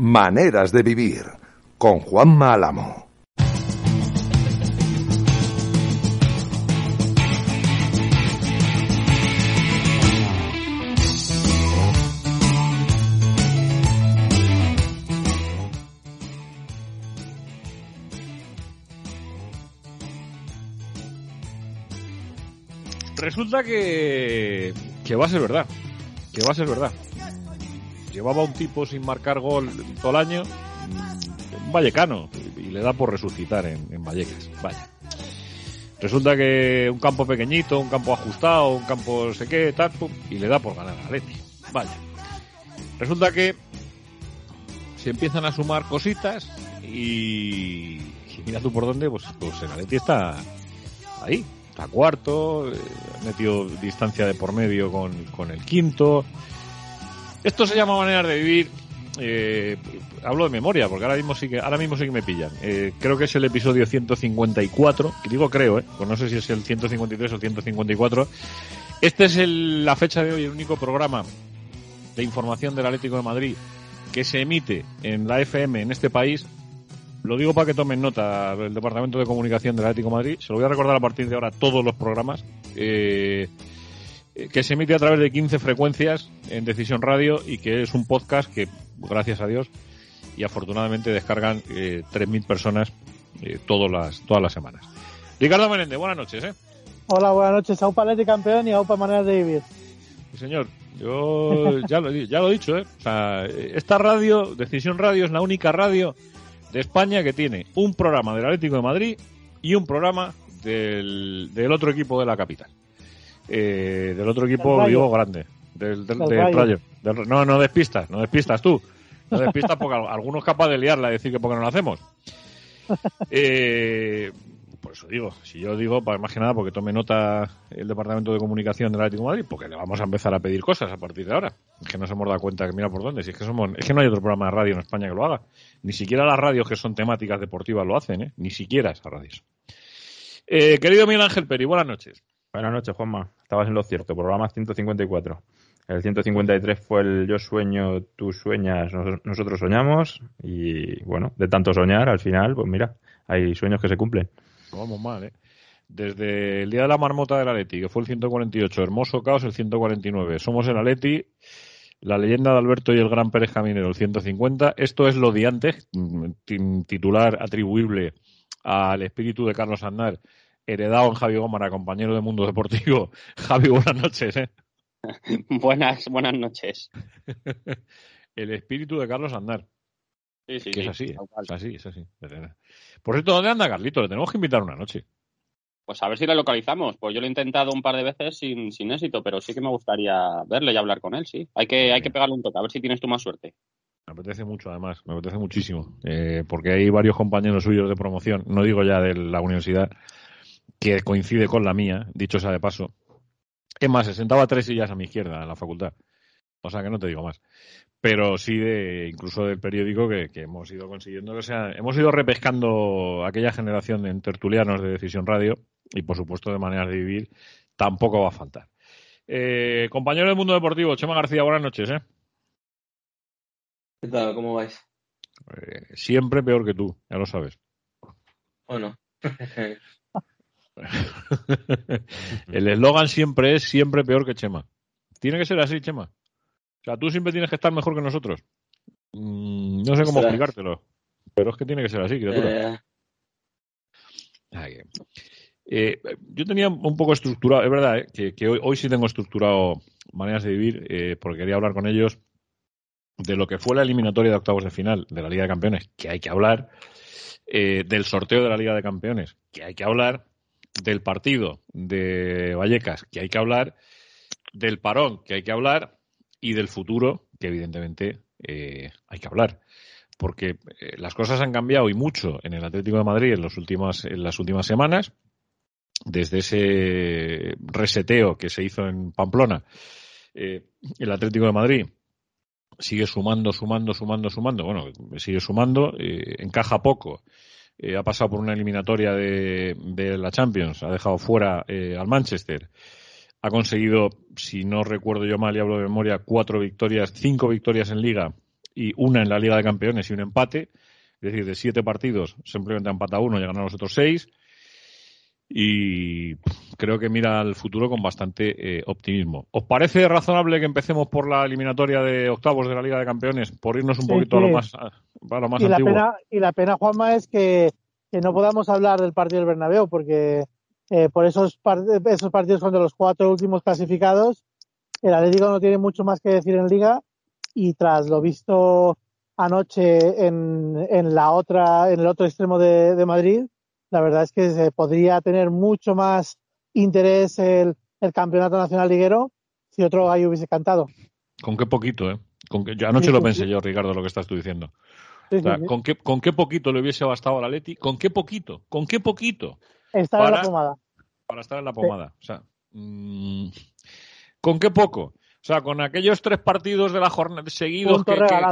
Maneras de vivir con Juan Álamo. Resulta que, que va a ser verdad. Que va a ser verdad. Llevaba un tipo sin marcar gol todo el año, un vallecano, y le da por resucitar en, Vallecas. Vaya. Resulta que un campo pequeñito, un campo ajustado, un campo sé qué, tal, y le da por ganar a Leti. Vaya. Resulta que se empiezan a sumar cositas y, mira tú por dónde, pues, pues el Atleti está ahí, está cuarto, eh, metido distancia de por medio con, con el quinto. Esto se llama manera de vivir. Eh, hablo de memoria, porque ahora mismo sí que, ahora mismo sí que me pillan. Eh, creo que es el episodio 154, que digo creo, eh, pues no sé si es el 153 o el 154. Este es la fecha de hoy, el único programa de información del Atlético de Madrid que se emite en la FM en este país. Lo digo para que tomen nota el Departamento de Comunicación del Atlético de Madrid. Se lo voy a recordar a partir de ahora todos los programas. Eh, que se emite a través de 15 frecuencias en Decisión Radio y que es un podcast que, gracias a Dios, y afortunadamente descargan eh, 3.000 personas eh, todas, las, todas las semanas. Ricardo Menéndez, buenas noches. ¿eh? Hola, buenas noches. Aupa Leti campeón y Aupa Manera de Vivir. Sí, señor. Yo ya lo, ya lo he dicho. ¿eh? O sea, esta radio, Decisión Radio, es la única radio de España que tiene un programa del Atlético de Madrid y un programa del, del otro equipo de la capital. Eh, del otro equipo digo grande, del, del, del no, no despistas, no despistas tú. No despistas porque algunos capaz de liarla y decir que porque no lo hacemos. Eh, por eso digo, si yo digo, para más que nada porque tome nota el Departamento de Comunicación del Atlético de Madrid, porque le vamos a empezar a pedir cosas a partir de ahora. Es que nos hemos dado cuenta que mira por dónde, si es que somos, es que no hay otro programa de radio en España que lo haga. Ni siquiera las radios que son temáticas deportivas lo hacen, ¿eh? Ni siquiera esas radios. Eh, querido Miguel Ángel Peri, buenas noches. Buenas noches, Juanma. Estabas en lo cierto. Programa 154. El 153 fue el Yo sueño, tú sueñas, nosotros soñamos. Y bueno, de tanto soñar, al final, pues mira, hay sueños que se cumplen. Vamos mal, ¿eh? Desde el día de la marmota del Aleti, que fue el 148, Hermoso Caos el 149, Somos el Aleti, la leyenda de Alberto y el Gran Pérez Caminero el 150. Esto es lo de antes, mm, titular atribuible al espíritu de Carlos Andar heredado en Javi Gómara, compañero de Mundo Deportivo. Javi, buenas noches. ¿eh? buenas, buenas noches. el espíritu de Carlos Andar. Sí, sí, que es así, ¿eh? es así, es así. Por cierto, ¿dónde anda Carlito? Le tenemos que invitar una noche. Pues a ver si le localizamos. Pues yo lo he intentado un par de veces sin, sin éxito, pero sí que me gustaría verle y hablar con él, sí. Hay que, hay que pegarle un toque, a ver si tienes tú más suerte. Me apetece mucho, además, me apetece muchísimo. Eh, porque hay varios compañeros suyos de promoción, no digo ya de la universidad, que coincide con la mía, dicho sea de paso. Es más, se sentaba tres sillas a mi izquierda en la facultad. O sea que no te digo más. Pero sí de, incluso del periódico que, hemos ido consiguiendo o sea, hemos ido repescando aquella generación de tertulianos de Decisión Radio y por supuesto de maneras de vivir tampoco va a faltar. Eh, compañero del mundo deportivo, Chema García, buenas noches. ¿eh? ¿Qué tal? ¿Cómo vais? Eh, siempre peor que tú, ya lo sabes. Bueno. el eslogan siempre es siempre peor que Chema. Tiene que ser así, Chema. O sea, tú siempre tienes que estar mejor que nosotros. Mm, no sé cómo explicártelo, pero es que tiene que ser así, criatura. Eh. Eh, yo tenía un poco estructurado, es verdad, eh, que, hoy, sí tengo estructurado maneras de vivir, porque quería hablar con ellos de lo que fue la eliminatoria de octavos de final de la Liga de Campeones, que hay que hablar, del sorteo de la Liga de Campeones, que hay que hablar, del partido de Vallecas, que hay que hablar, del parón, que hay que hablar, y del futuro, que evidentemente eh, hay que hablar. Porque eh, las cosas han cambiado y mucho en el Atlético de Madrid en, los últimas, en las últimas semanas, desde ese reseteo que se hizo en Pamplona. Eh, el Atlético de Madrid sigue sumando, sumando, sumando, sumando. Bueno, sigue sumando, encaja poco eh, ha pasado por una eliminatoria de, la Champions, ha dejado fuera eh, al Manchester, ha conseguido, si no recuerdo yo mal y hablo de memoria, cuatro victorias, cinco victorias en Liga y una en la Liga de Campeones y un empate. Es decir, de siete partidos simplemente ha empatado uno y ha ganado los otros seis. Y creo que mira al futuro con bastante eh, optimismo. ¿Os parece razonable que empecemos por la eliminatoria de octavos de la Liga de Campeones? Por irnos un Sí, poquito a lo más, a lo más y, la pena, y la pena, Juanma, es que, que no podamos hablar del partido del Bernabéu, porque eh, por esos, par- esos partidos son de los cuatro últimos clasificados. El Atlético no tiene mucho más que decir en Liga y tras lo visto anoche en, en la otra, en el otro extremo de, de Madrid, la verdad es que se podría tener mucho más interés el, el campeonato nacional liguero si otro gallo hubiese cantado. Con qué poquito, ¿eh? Con yo anoche Sí, lo pensé sí. yo, Ricardo, lo que estás tú diciendo. Sí, O sea, sí, sí. ¿con, qué, ¿Con qué poquito le hubiese bastado al Atleti? ¿Con qué poquito? ¿Con qué poquito? Estar en la para- pomada. para estar en la pomada. O sea, mm, ¿con qué poco? O sea, con aquellos tres partidos de la jornada seguidos que, que-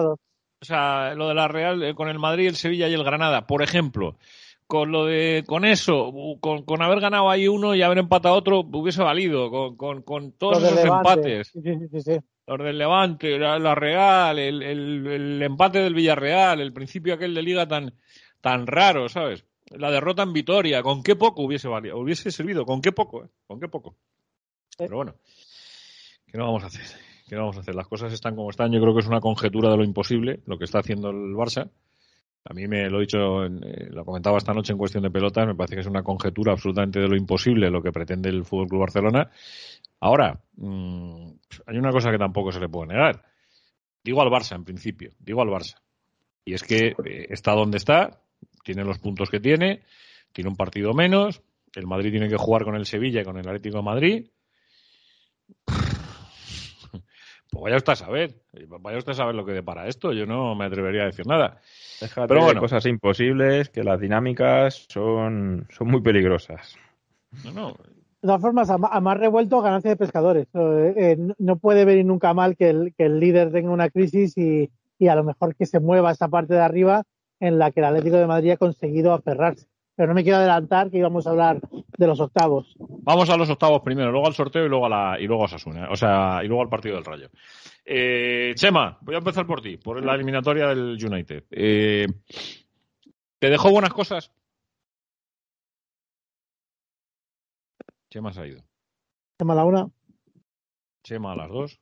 o sea, lo de la Real eh, con el Madrid, el Sevilla y el Granada, por ejemplo, con lo de con eso, con, con haber ganado ahí uno y haber empatado otro, hubiese valido, con, con, con todos Los esos Levante. empates, Sí, sí, sí, sí. los del Levante, la, la Real, el, el, el empate del Villarreal, el principio aquel de liga tan, tan raro, ¿sabes? La derrota en Vitoria, ¿con qué poco hubiese valido? Hubiese servido, ¿con qué poco? eh? ¿Con qué poco? Pero bueno, ¿qué no vamos a hacer? ¿Qué no vamos a hacer? Las cosas están como están. Yo creo que es una conjetura de lo imposible lo que está haciendo el Barça. A mí me lo he dicho, eh, lo comentaba esta noche en cuestión de pelotas, me parece que es una conjetura absolutamente de lo imposible lo que pretende el Fútbol Club Barcelona. Ahora, mm, hay una cosa que tampoco se le puede negar. Digo al Barça, en principio, digo al Barça. Y es que eh, está donde está, tiene los puntos que tiene, tiene un partido menos, el Madrid tiene que jugar con el Sevilla y con el Atlético de Madrid. Pues vaya usted a saber, vaya usted a saber lo que depara esto, yo no me atrevería a decir nada. Déjate Pero bueno. cosas imposibles, que las dinámicas son, son muy peligrosas. No, no, De todas formas, a, más revuelto, ganancia de pescadores. Eh, eh, no- no puede venir nunca mal que el, que el líder tenga una crisis y, y a lo mejor que se mueva esa parte de arriba en la que el Atlético de Madrid ha conseguido aferrarse. Pero no me quiero adelantar que íbamos a hablar de los octavos. Vamos a los octavos primero, luego al sorteo y luego a la y luego a Osasuna, o sea, y luego al partido del Rayo. Eh, Chema, voy a empezar por ti, por la eliminatoria del United. Eh, ¿Te dejó buenas cosas? Chema se ha ido. Tema la una. Chema a las dos.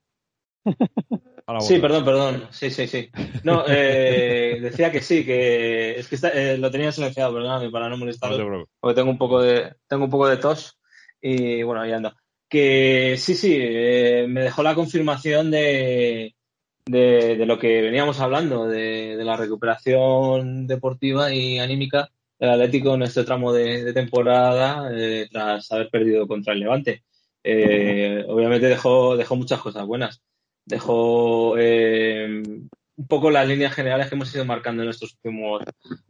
Sí, perdón, perdón. Sí, sí, sí. No, eh, decía que sí, que es que está- eh, lo tenía silenciado, perdóname, para no preocupes. porque tengo un poco de, tengo un poco de tos y bueno, ahí ando. Que sí, sí, eh, me dejó la confirmación de, de, de lo que veníamos hablando, de, de la recuperación deportiva y anímica del Atlético en este tramo de, de temporada tras haber perdido contra el Levante. Obviamente dejó, dejó muchas cosas buenas. Dejó eh, un poco las líneas generales que hemos ido marcando en estos últimos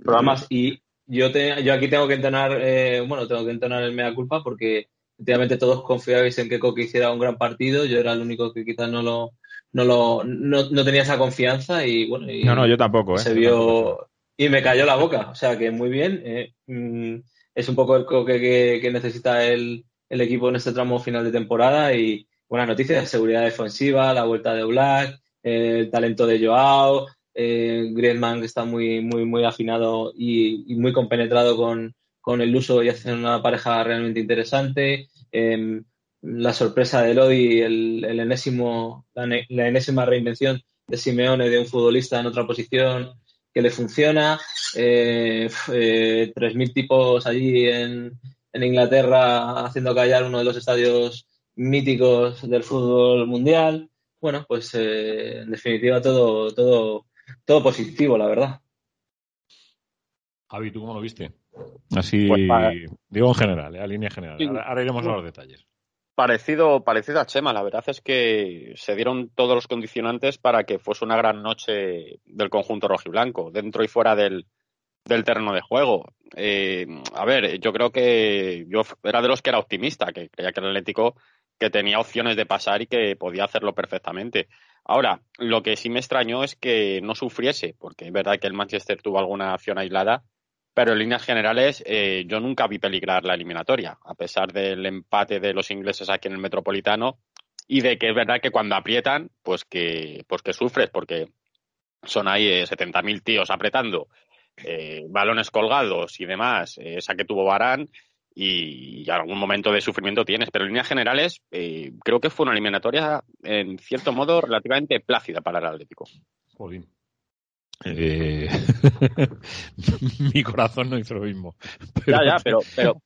programas y yo, te- yo aquí tengo que entonar, eh, bueno, tengo que entonar el mea culpa porque efectivamente todos confiabais en que Coque hiciera un gran partido, yo era el único que quizás no lo, no lo, no, no tenía esa confianza y bueno, y No, no, yo tampoco, ¿eh? se vio y me cayó la boca, o sea que muy bien, eh, mm, es un poco el Coque que, que necesita el, el equipo en este tramo final de temporada y buenas noticias, seguridad defensiva, la vuelta de Black, el talento de Joao, eh, Griezmann que está muy, muy, muy afinado y, muy compenetrado con, con el uso y hacen una pareja realmente interesante. Eh, la sorpresa de Lodi, el, el enésimo, la, ne- la enésima reinvención de Simeone de un futbolista en otra posición que le funciona. Eh, f- eh, 3.000 tipos allí en, en Inglaterra haciendo callar uno de los estadios míticos del fútbol mundial. Bueno, pues eh, en definitiva todo, todo, todo positivo, la verdad. Javi, ¿tú cómo lo viste? Así, Pues para- digo en general, ¿eh? a línea general. Sí. Ahora, ahora iremos a los detalles. Parecido, parecido a Chema, la verdad es que se dieron todos los condicionantes para que fuese una gran noche del conjunto rojiblanco, dentro y fuera del, del terreno de juego. Eh, a ver, yo creo que yo era de los que era optimista, que creía que el Atlético que tenía opciones de pasar y que podía hacerlo perfectamente. Ahora, lo que sí me extrañó es que no sufriese, porque es verdad que el Manchester tuvo alguna acción aislada, pero en líneas generales eh, yo nunca vi peligrar la eliminatoria, a pesar del empate de los ingleses aquí en el Metropolitano y de que es verdad que cuando aprietan, pues que, pues que sufres, porque son ahí 70.000 tíos apretando, balones colgados y demás, esa que tuvo Barán, y, algún momento de sufrimiento tienes, pero en líneas generales creo que fue una eliminatoria en cierto modo relativamente plácida para el Atlético. Eh, mi corazón no hizo lo mismo. ya, ya, pero,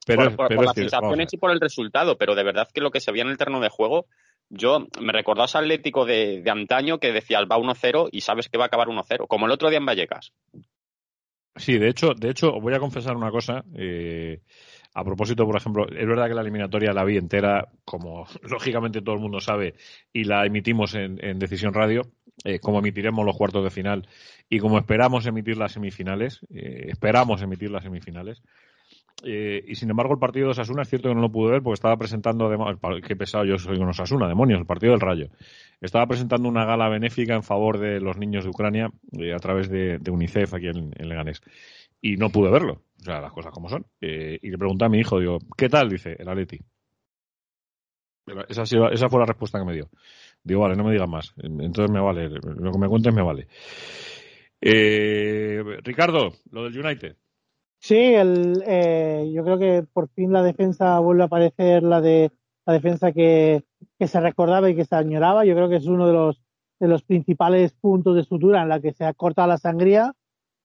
pero, por, las sensaciones y por el resultado, pero de verdad que lo que se veía en el terreno de juego, yo me recordó a ese Atlético de, antaño que decía va 1-0 y sabes que va a acabar 1-0, como el otro día en Vallecas. Sí, de hecho, de hecho, voy a confesar una cosa. Eh, a propósito, por ejemplo, es verdad que la eliminatoria la vi entera, como lógicamente todo el mundo sabe, y la emitimos en, Decisión Radio, eh, como emitiremos los cuartos de final y como esperamos emitir las semifinales, eh, esperamos emitir las semifinales. Eh, y sin embargo, el partido de Osasuna es cierto que no lo pude ver porque estaba presentando, además, qué pesado yo soy con Osasuna, demonios, el partido del Rayo. Estaba presentando una gala benéfica en favor de los niños de Ucrania a través de, UNICEF aquí en, en Leganés y no pude verlo. O sea, las cosas como son. Eh, y le pregunté a mi hijo, digo, ¿qué tal? Dice, el Atleti. Esa, esa fue la respuesta que me dio. Digo, vale, no me digas más. Entonces me vale. Lo que me cuentes me vale. Eh, Ricardo, lo del United. Sí, el, eh, yo creo que por fin la defensa vuelve a aparecer la de la defensa que, se recordaba y que se añoraba. Yo creo que es uno de los de los principales puntos de sutura en la que se acorta la sangría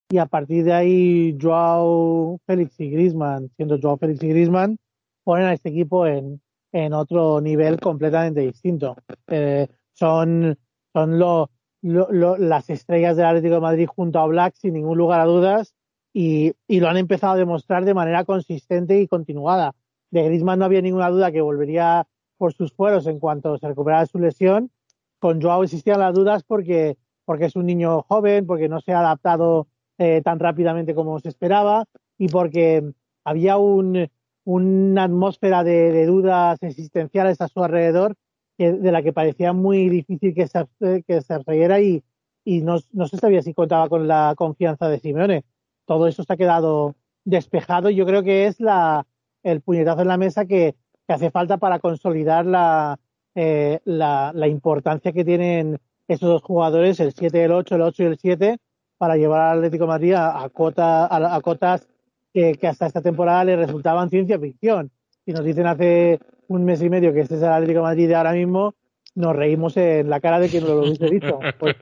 y a partir de ahí Joao Félix y Griezmann, siendo Joao Félix y Griezmann, ponen a este equipo en, en otro nivel completamente distinto. Eh, son son lo, las estrellas del Atlético de Madrid junto a Black sin ningún lugar a dudas y, lo han empezado a demostrar de manera consistente y continuada. De Griezmann no había ninguna duda que volvería por sus fueros en cuanto se recuperara su lesión. Con Joao existían las dudas porque, porque es un niño joven, porque no se ha adaptado eh, tan rápidamente como se esperaba y porque había un, una atmósfera de, dudas existenciales a su alrededor de la que parecía muy difícil que se, que se y, y no, no, se sabía si contaba con la confianza de Simeone. Todo eso se ha quedado despejado y yo creo que es la, el puñetazo en la mesa que, hace falta para consolidar la, eh, la, la, importancia que tienen esos dos jugadores, el 7, el 8, el 8 y el 7, para llevar al Atlético Madrid a, cotas que, hasta esta temporada le resultaban ciencia ficción. Si nos dicen hace un mes y medio que este es el Atlético de Madrid de ahora mismo, nos reímos en la cara de quien lo hubiese dicho. Pues,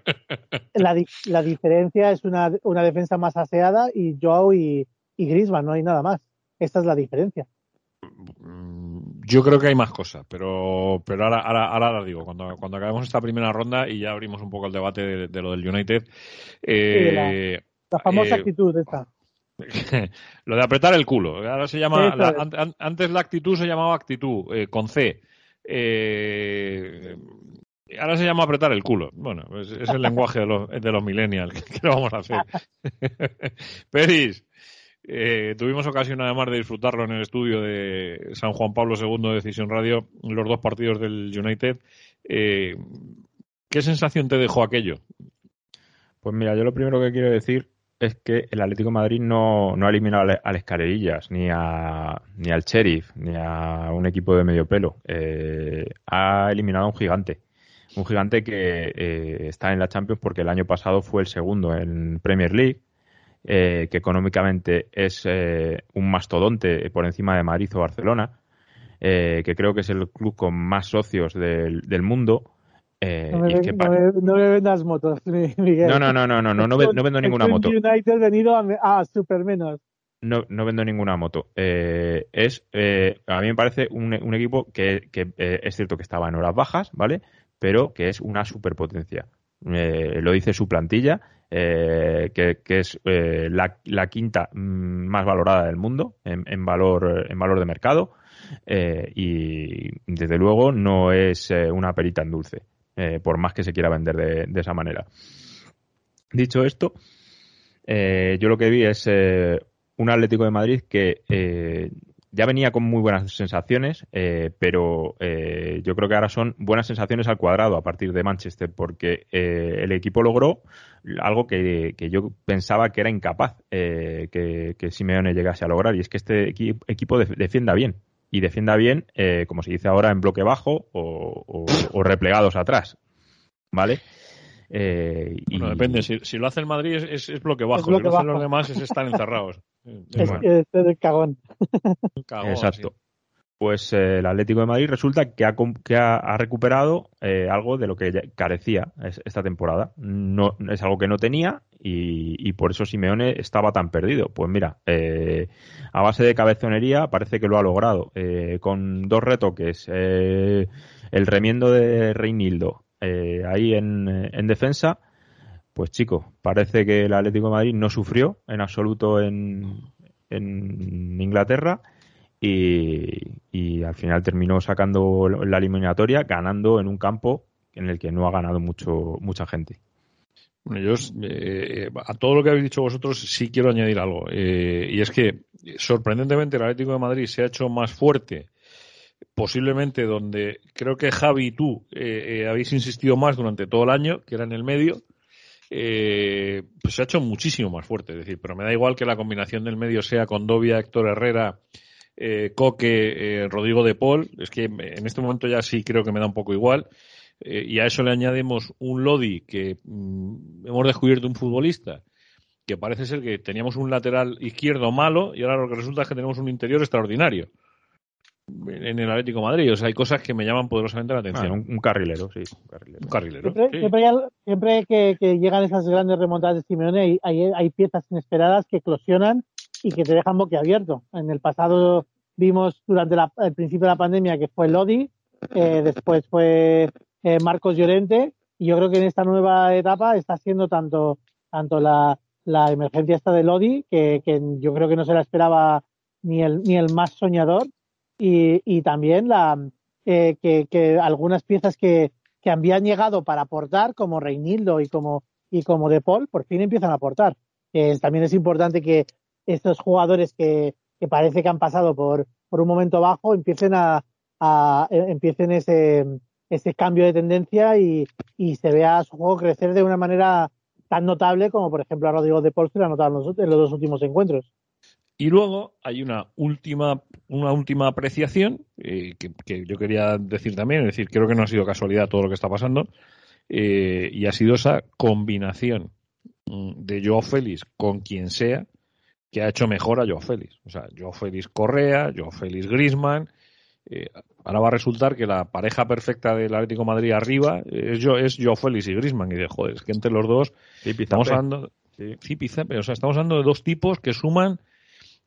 la, la, diferencia es una, una, defensa más aseada y Joao y, y Griezmann, no hay nada más. Esta es la diferencia. Yo creo que hay más cosas, pero, pero ahora, ahora, ahora digo, cuando, cuando acabemos esta primera ronda y ya abrimos un poco el debate de, lo del United. Eh, la, famosa eh, actitud esta. lo de apretar el culo. Ahora se llama, antes la actitud se llamaba actitud, eh, con C. ahora se llama apretar el culo. Bueno, es, el lenguaje de los, de los millennials. ¿Qué, lo vamos a hacer? Peris, eh, tuvimos ocasión además de disfrutarlo en el estudio de San Juan Pablo II de Decisión Radio, los dos partidos del United. Eh, ¿Qué sensación te dejó aquello? Pues mira, yo lo primero que quiero decir es que el Atlético Madrid no, ha eliminado a Escarerillas, ni, a, ni al Sheriff, ni a un equipo de medio pelo. Eh, ha eliminado a un gigante. Un gigante que está en la Champions porque el año pasado fue el segundo en Premier League eh, que económicamente es eh, un mastodonte por encima de Madrid o Barcelona, eh, que creo que es el club con más socios del, mundo. No me, vendas motos, Miguel. No, no, no, no, no, no, no, vendo ninguna moto. United venido a, super menos. No, no vendo ninguna moto. es, a mí me parece un, equipo que, que es cierto que estaba en horas bajas, ¿vale? Pero que es una superpotencia. lo dice su plantilla eh, que, es eh, la, quinta mm, más valorada del mundo en, valor, en valor de mercado. Eh, y desde luego no es una perita en dulce, por más que se quiera vender de, esa manera. Dicho esto, yo lo que vi es un Atlético de Madrid que ya venía con muy buenas sensaciones, eh, pero eh, yo creo que ahora son buenas sensaciones al cuadrado a partir de Manchester, porque eh, el equipo logró algo que, yo pensaba que era incapaz que, Simeone llegase a lograr, y es que este equipo defienda bien. Y defienda bien, como se dice ahora, en bloque bajo o, replegados atrás. ¿Vale? Eh, y- Bueno, depende. Si, si lo hace el Madrid es, es, es bloque bajo. bloque si lo hacen los demás es estar encerrados. Es, Bueno. es el cagón. Cagón, Exacto. Pues eh, el Atlético de Madrid resulta que ha, que ha, recuperado eh, algo de lo que carecía es- esta temporada. No, es algo que no tenía y, por eso Simeone estaba tan perdido. Pues mira, eh, a base de cabezonería parece que lo ha logrado. con dos retoques, el remiendo de Reinildo ahí en, en defensa. Pues chico, parece que el Atlético de Madrid no sufrió en absoluto en Inglaterra y, al final terminó sacando la eliminatoria ganando en un campo en el que no ha ganado mucho mucha gente. Bueno, yo eh, a todo lo que habéis dicho vosotros sí quiero añadir algo. Eh, y es que sorprendentemente el Atlético de Madrid se ha hecho más fuerte, posiblemente donde creo que Javi y tú eh, eh, habéis insistido más durante todo el año, que era en el medio. eh, pues se ha hecho muchísimo más fuerte, es decir, pero me da igual que la combinación del medio sea con Dovia, Héctor Herrera, eh, Coque, eh, Rodrigo de Paul, es que en este momento ya sí creo que me da un poco igual. Eh, y a eso le añadimos un Lodi que mm, hemos descubierto un futbolista que parece ser que teníamos un lateral izquierdo malo y ahora lo que resulta es que tenemos un interior extraordinario en el Atlético de Madrid. O sea, hay cosas que me llaman poderosamente la atención. Ah, un, un carrilero, sí. Un carrilero. un carrilero. Siempre, sí. siempre, hay- siempre que, que llegan esas grandes remontadas de Simeone hay, hay, hay piezas inesperadas que eclosionan y que te dejan boquiabierto. En el pasado vimos durante la- el principio de la pandemia que fue Lodi, eh, después fue eh, Marcos Llorente y yo creo que en esta nueva etapa está siendo tanto, tanto la, la emergencia esta de Lodi, que, que yo creo que no se la esperaba ni el, ni el más soñador, y, y también la, eh, que, que algunas piezas que, que habían llegado para aportar, como Reinildo y como, y como De Paul, por fin empiezan a aportar. Eh, también es importante que estos jugadores que, que parece que han pasado por, por un momento bajo empiecen a, a eh, empiecen ese, ese cambio de tendencia y, y se vea su juego crecer de una manera tan notable como por ejemplo a Rodrigo de Paul se lo ha notado en los, dos últimos encuentros. Y luego hay una última, una última apreciación eh, que, que yo quería decir también, es decir, creo que no ha sido casualidad todo lo que está pasando, eh, y ha sido esa combinación mm, de Joao Félix con quien sea que ha hecho mejor a Joao Félix. O sea, Joao Félix Correa, Joao Félix Grisman. Eh, ahora va a resultar que la pareja perfecta del Atlético de Madrid arriba es, Joao, es Joao Félix y Grisman. Y de joder, es que entre los dos Sí, estamos hablando, Sí. Sí, Pizape, o sea, estamos hablando de dos tipos que suman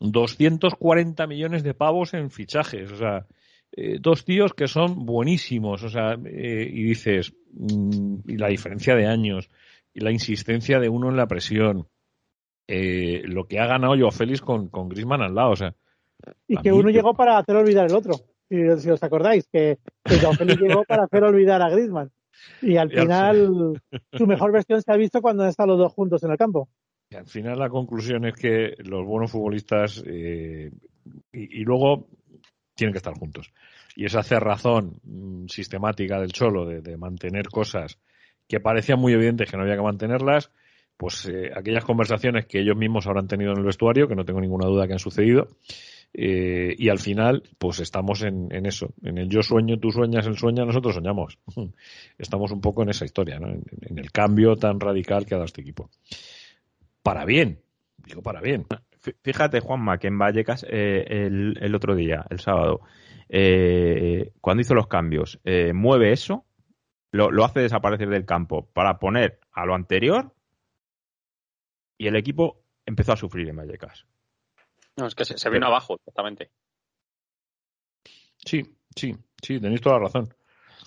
240 millones de pavos en fichajes. O sea, eh, dos tíos que son buenísimos. O sea, eh, y dices, mm, y la diferencia de años, y la insistencia de uno en la presión, eh, lo que ha ganado yo Félix con, con Grisman al lado. O sea, Y que mí uno que- llegó para hacer olvidar el otro. Si, si os acordáis, que, que Joao Félix llegó para hacer olvidar a Griezmann. Y al final, su mejor versión se ha visto cuando han estado los dos juntos en el campo. Y al final la conclusión es que los buenos futbolistas eh, y, y luego tienen que estar juntos. Y esa cerrazón mm, sistemática del Cholo de, de mantener cosas que parecían muy evidentes que no había que mantenerlas, pues eh, aquellas conversaciones que ellos mismos habrán tenido en el vestuario, que no tengo ninguna duda que han sucedido, eh, y al final, pues estamos en, eso, en el yo sueño, tú sueñas, él sueña, nosotros soñamos. Estamos un poco en esa historia, ¿no? en, el cambio tan radical que ha dado este equipo para bien. Digo para bien. Fí- Fíjate, Juanma, que en Vallecas eh, el, el otro día, el sábado, eh, cuando hizo los cambios, eh, mueve eso, lo, lo hace desaparecer del campo para poner a lo anterior y el equipo empezó a sufrir en Vallecas. No, es que se, se vino abajo, exactamente. Sí, sí, sí, tenéis toda la razón.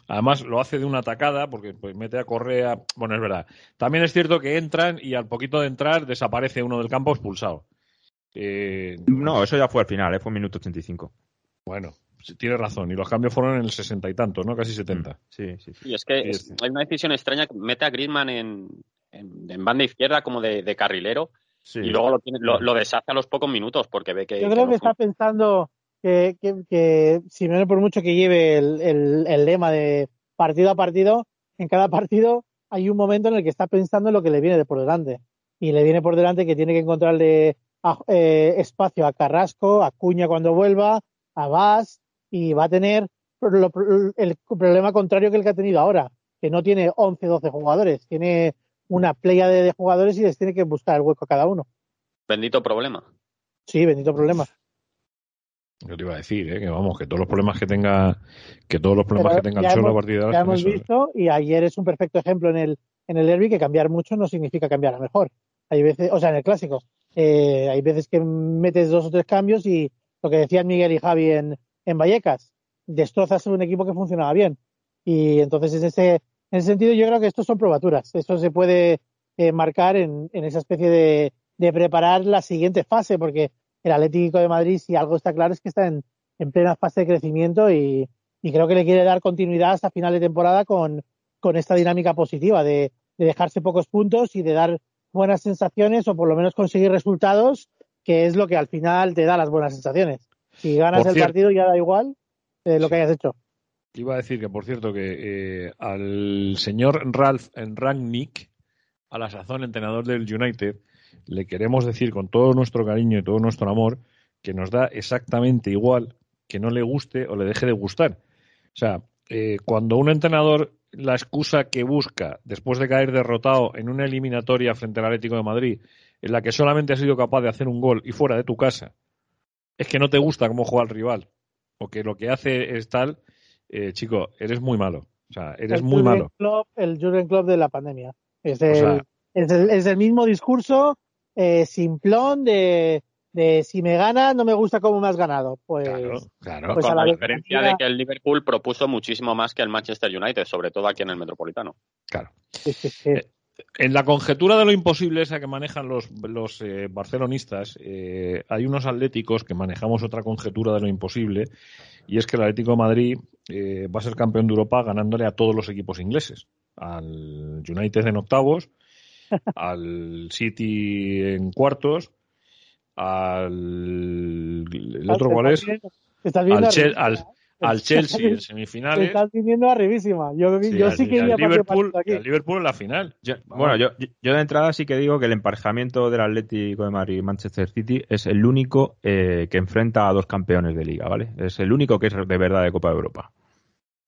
Además, lo hace de una atacada porque pues, mete a Correa. Bueno, es verdad. También es cierto que entran y al poquito de entrar desaparece uno del campo expulsado. Eh, No, eso ya fue al final, eh, fue minuto 85. bueno, tiene razón. Y los cambios fueron en el sesenta y tanto, ¿no? Casi setenta. Sí, sí, sí. Y es que Sí, es- sí. hay una decisión extraña que mete a Griezmann en, en, en banda izquierda como de, de carrilero Sí. y luego lo, tiene- lo, lo deshace a los pocos minutos porque ve que. Yo que creo no que está pensando que, que, que Simeone, por mucho que lleve el, el, el lema de partido a partido, en cada partido hay un momento en el que está pensando en lo que le viene de por delante. Y le viene por delante que tiene que encontrarle a- eh, espacio a Carrasco, a Cuña cuando vuelva, a Vaz, y va a tener lo- el problema contrario que el que ha tenido ahora, que no tiene 11, 12 jugadores, tiene una playa de, de jugadores y les tiene que buscar el hueco a cada uno. Bendito problema. Sí, bendito problema. Yo te iba a decir, ¿eh? que vamos, que todos los problemas que tenga, que todos los problemas Pero que tenga el Cholo a hemos- partir de ahora Ya hemos ¿eh? visto y ayer es un perfecto ejemplo en el en el derby que cambiar mucho no significa cambiar a mejor. Hay veces, o sea, en el clásico, eh, hay veces que metes dos o tres cambios y lo que decían Miguel y Javi en, en Vallecas, destrozas un equipo que funcionaba bien. Y entonces en ese, en ese sentido yo creo que estos son probaturas. Eso se puede eh, marcar en, en esa especie de, de preparar la siguiente fase, porque el Atlético de Madrid, si algo está claro, es que está en, en plena fase de crecimiento y, y creo que le quiere dar continuidad hasta final de temporada con, con esta dinámica positiva de, de dejarse pocos puntos y de dar buenas sensaciones o por lo menos conseguir resultados, que es lo que al final te da las buenas sensaciones. Si ganas Por el cierto- partido ya da igual eh, lo Sí. que hayas hecho. Iba a decir que, por cierto, que eh, al señor Ralph Rangnick, a la sazón entrenador del United, le queremos decir con todo nuestro cariño y todo nuestro amor que nos da exactamente igual que no le guste o le deje de gustar. O sea, eh, cuando un entrenador la excusa que busca después de caer derrotado en una eliminatoria frente al Atlético de Madrid, en la que solamente has sido capaz de hacer un gol y fuera de tu casa, es que no te gusta cómo juega el rival o que lo que hace es tal, eh, chico, eres muy malo. O sea, eres el muy malo. Klopp- el Jurgen Klopp de la pandemia. Es O el, sea- es el, es el mismo discurso eh, simplón de, de si me ganas no me gusta cómo me has ganado. Pues, Claro, claro. pues a Con la diferencia de que el Liverpool propuso muchísimo más que el Manchester United, sobre todo aquí en el Metropolitano. claro. sí, sí, sí. Eh, En la conjetura de lo imposible esa que manejan los, los eh, barcelonistas, eh, hay unos atléticos que manejamos otra conjetura de lo imposible, y es que el Atlético de Madrid eh, va a ser campeón de Europa ganándole a todos los equipos ingleses. Al United en octavos, al City en cuartos, al... ¿El otro cuál es? Al, arribísima, al. Al Chelsea en Te semifinales. estás viniendo arribísima. Yo, Sí, yo al- sí que al Liverpool, partido aquí. al Liverpool en la final. Yo- bueno, yo, yo de entrada sí que digo que el emparejamiento del Atlético de Madrid y Manchester City es el único eh, que enfrenta a dos campeones de liga, ¿vale? Es el único que es de verdad de Copa de Europa.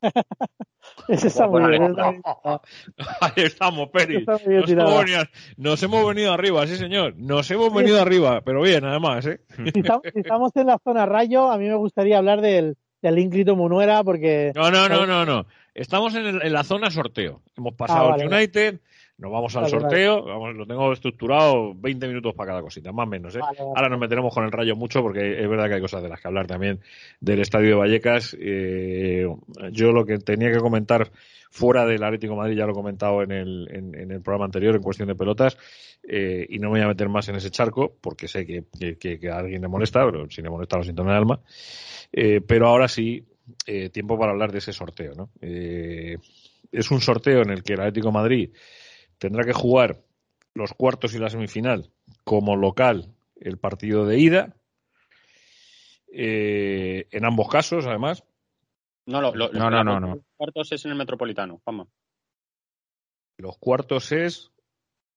Ese está muy bien. Ahí estamos, Peri. Nos hemos, venido, nos hemos venido arriba, sí, señor. Nos hemos venido arriba, pero bien, además, ¿eh? Si estamos, si estamos en la zona rayo, a mí me gustaría hablar del, del Ínclito Munuera porque No, no, no, no, no. Estamos en, el- en la zona sorteo. Hemos pasado Ah, vale, al. United, nos vamos al Vale, vale. sorteo. Vamos, lo tengo estructurado 20 minutos para cada cosita, más o menos, ¿eh? Vale. Ahora nos meteremos con el rayo mucho porque es verdad que hay cosas de las que hablar también del estadio de Vallecas. Eh, yo lo que tenía que comentar fuera del Atlético de Madrid ya lo he comentado en el, en, en el programa anterior en cuestión de pelotas eh, y no me voy a meter más en ese charco porque sé que, que- a alguien le molesta, pero si le molesta lo siento en el alma. Eh, pero ahora sí, eh, tiempo para hablar de ese sorteo. ¿no? Eh, es un sorteo en el que el Atlético de Madrid tendrá que jugar los cuartos y la semifinal como local el partido de ida. eh, en ambos casos, además. No, lo, lo- No, no, no, no. los cuartos es en el Metropolitano, Juanma. Los cuartos es.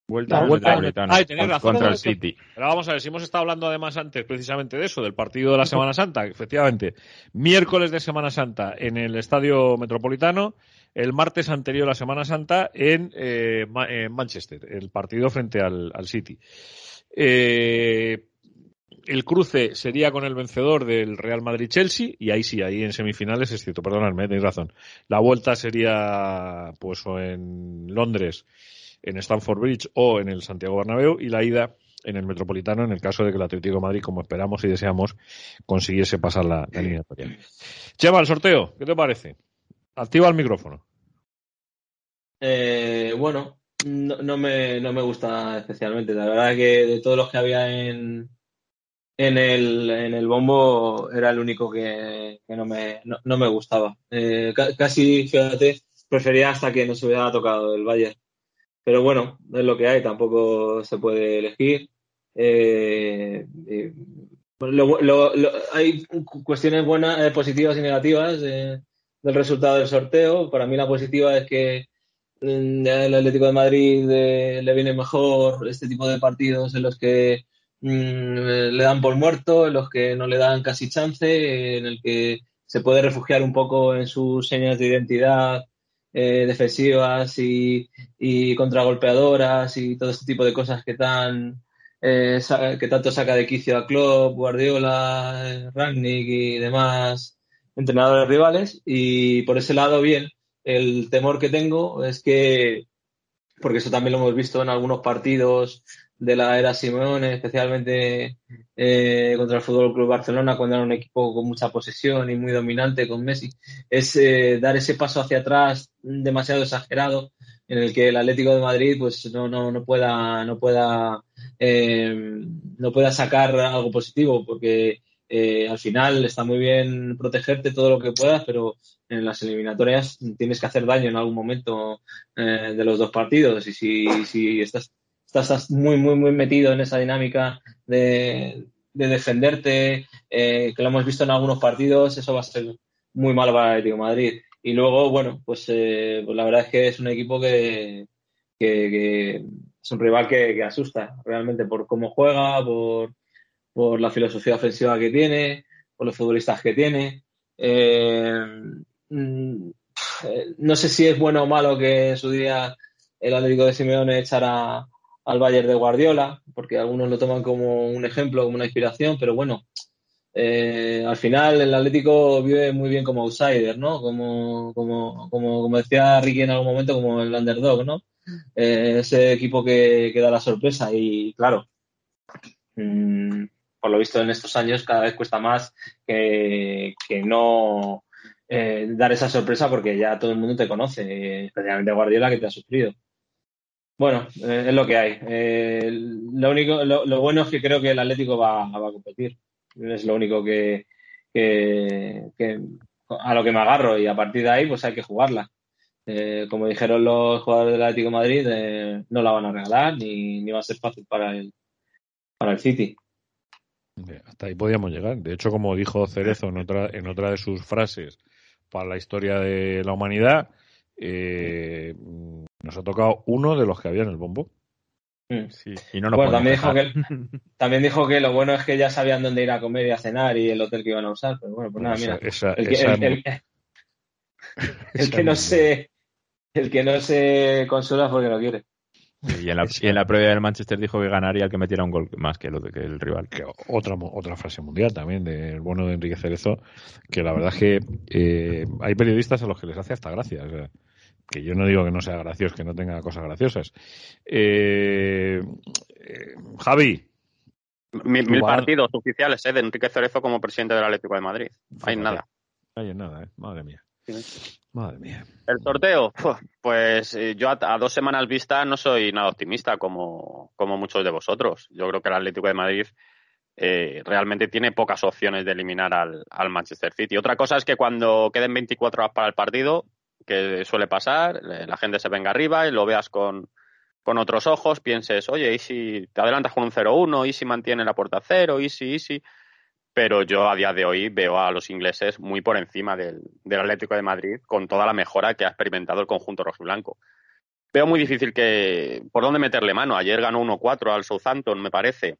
Vuelta, La al vuelta al Metropolitano. Ay, tenéis razón. contra el City. Pero vamos a ver, si hemos estado hablando además antes precisamente de eso, del partido de la Semana Santa, efectivamente, miércoles de Semana Santa en el Estadio Metropolitano, el martes anterior a la Semana Santa en, eh, Ma- en Manchester, el partido frente al, al City. Eh, el cruce sería con el vencedor del Real Madrid-Chelsea, y ahí sí, ahí en semifinales es cierto, perdonadme, tenéis razón. La vuelta sería pues o en Londres, en Stamford Bridge o en el Santiago Bernabéu, y la ida en el Metropolitano en el caso de que el Atlético de Madrid, como esperamos y deseamos, consiguiese pasar la, la eliminatoria. Chema, el sorteo, ¿qué te parece? Activa el micrófono. Eh, bueno, no, no me, no me gusta especialmente. La verdad que de todos los que había en, en, el, en el bombo era el único que, que no, me, no, no me gustaba. Eh, ca- casi, fíjate, prefería hasta que no se hubiera tocado el Bayern. Pero bueno, es lo que hay, tampoco se puede elegir. Eh, eh, lo- lo- hay cu- cuestiones buenas, eh, positivas y negativas del resultado del sorteo. Para mí la positiva es que mm, el Atlético de Madrid eh, le viene mejor este tipo de partidos en los que mm, le dan por muerto, en los que no le dan casi chance, en el que se puede refugiar un poco en sus señas de identidad eh, defensivas y, y contragolpeadoras y todo este tipo de cosas que tan eh, que tanto saca de quicio a Klopp, Guardiola, Rangnick y demás entrenadores rivales y por ese lado bien el temor que tengo es que porque eso también lo hemos visto en algunos partidos de la era Simeone, especialmente eh, contra el Fútbol Club Barcelona, cuando era un equipo con mucha posesión y muy dominante con Messi, es eh, dar ese paso hacia atrás demasiado exagerado, en el que el Atlético de Madrid pues no, no, no pueda, no pueda, eh, no pueda sacar algo positivo, porque eh, al final está muy bien protegerte todo lo que puedas, pero en las eliminatorias tienes que hacer daño en algún momento eh, de los dos partidos. Y si, si estás estás muy, muy, muy metido en esa dinámica de, defenderte, eh, que lo hemos visto en algunos partidos, eso va a ser muy malo para el Atlético Madrid. Y luego, bueno, pues, eh, pues, la verdad es que es un equipo que, que, es un rival que, asusta realmente por cómo juega, por, por la filosofía ofensiva que tiene, por los futbolistas que tiene. Eh, mm, no sé si es bueno o malo que en su día el Atlético de Simeone echara al Bayern de Guardiola, porque algunos lo toman como un ejemplo, como una inspiración, pero bueno, eh, al final el Atlético vive muy bien como outsider, ¿no? Como, como, como, como decía Ricky en algún momento, como el underdog, ¿no? Eh, ese equipo que, da la sorpresa y claro, mmm, por lo visto en estos años cada vez cuesta más que, no eh, dar esa sorpresa porque ya todo el mundo te conoce, especialmente Guardiola que te ha sufrido. Bueno, eh, es lo que hay. Eh, lo único, lo, bueno es que creo que el Atlético va, a competir. Es lo único que, a lo que me agarro y a partir de ahí pues hay que jugarla. Como dijeron los jugadores del Atlético Madrid, no la van a regalar ni, ni, va a ser fácil para el, para el City. Hasta ahí podíamos llegar. De hecho, como dijo Cerezo en otra, en otra de sus frases para la historia de la humanidad, eh, nos ha tocado uno de los que había en el bombo. Mm. Sí, y no bueno, también dijo, que, también dijo que lo bueno es que ya sabían dónde ir a comer y a cenar y el hotel que iban a usar. Pero bueno, pues nada, mira. el, que, no se el que no se consuela porque no quiere. Y en, la, y en la previa del Manchester dijo que ganaría el que metiera un gol más que, de, que el rival. Que otra, otra frase mundial también del bueno de Enrique Cerezo, que la verdad es que eh, hay periodistas a los que les hace hasta gracia. O sea, que yo no digo que no sea gracioso, que no tenga cosas graciosas. Eh, eh, Javi. Mil, partidos oficiales ¿eh? de Enrique Cerezo como presidente del Atlético de Madrid. No hay nada. No hay nada, ¿eh? Madre mía. Madre mía. El sorteo, pues yo a, dos semanas vista no soy nada optimista como, como muchos de vosotros. Yo creo que el Atlético de Madrid realmente tiene pocas opciones de eliminar al, al, Manchester City. Otra cosa es que cuando queden 24 horas para el partido, que suele pasar, la gente se venga arriba y lo veas con, con otros ojos, pienses, oye, y si te adelantas con un 0-1, y si mantiene la puerta cero, y si, y si. Pero yo a día de hoy veo a los ingleses muy por encima del, del Atlético de Madrid con toda la mejora que ha experimentado el conjunto rojiblanco. Veo muy difícil que. ¿Por dónde meterle mano? Ayer ganó 1-4 al Southampton, me parece,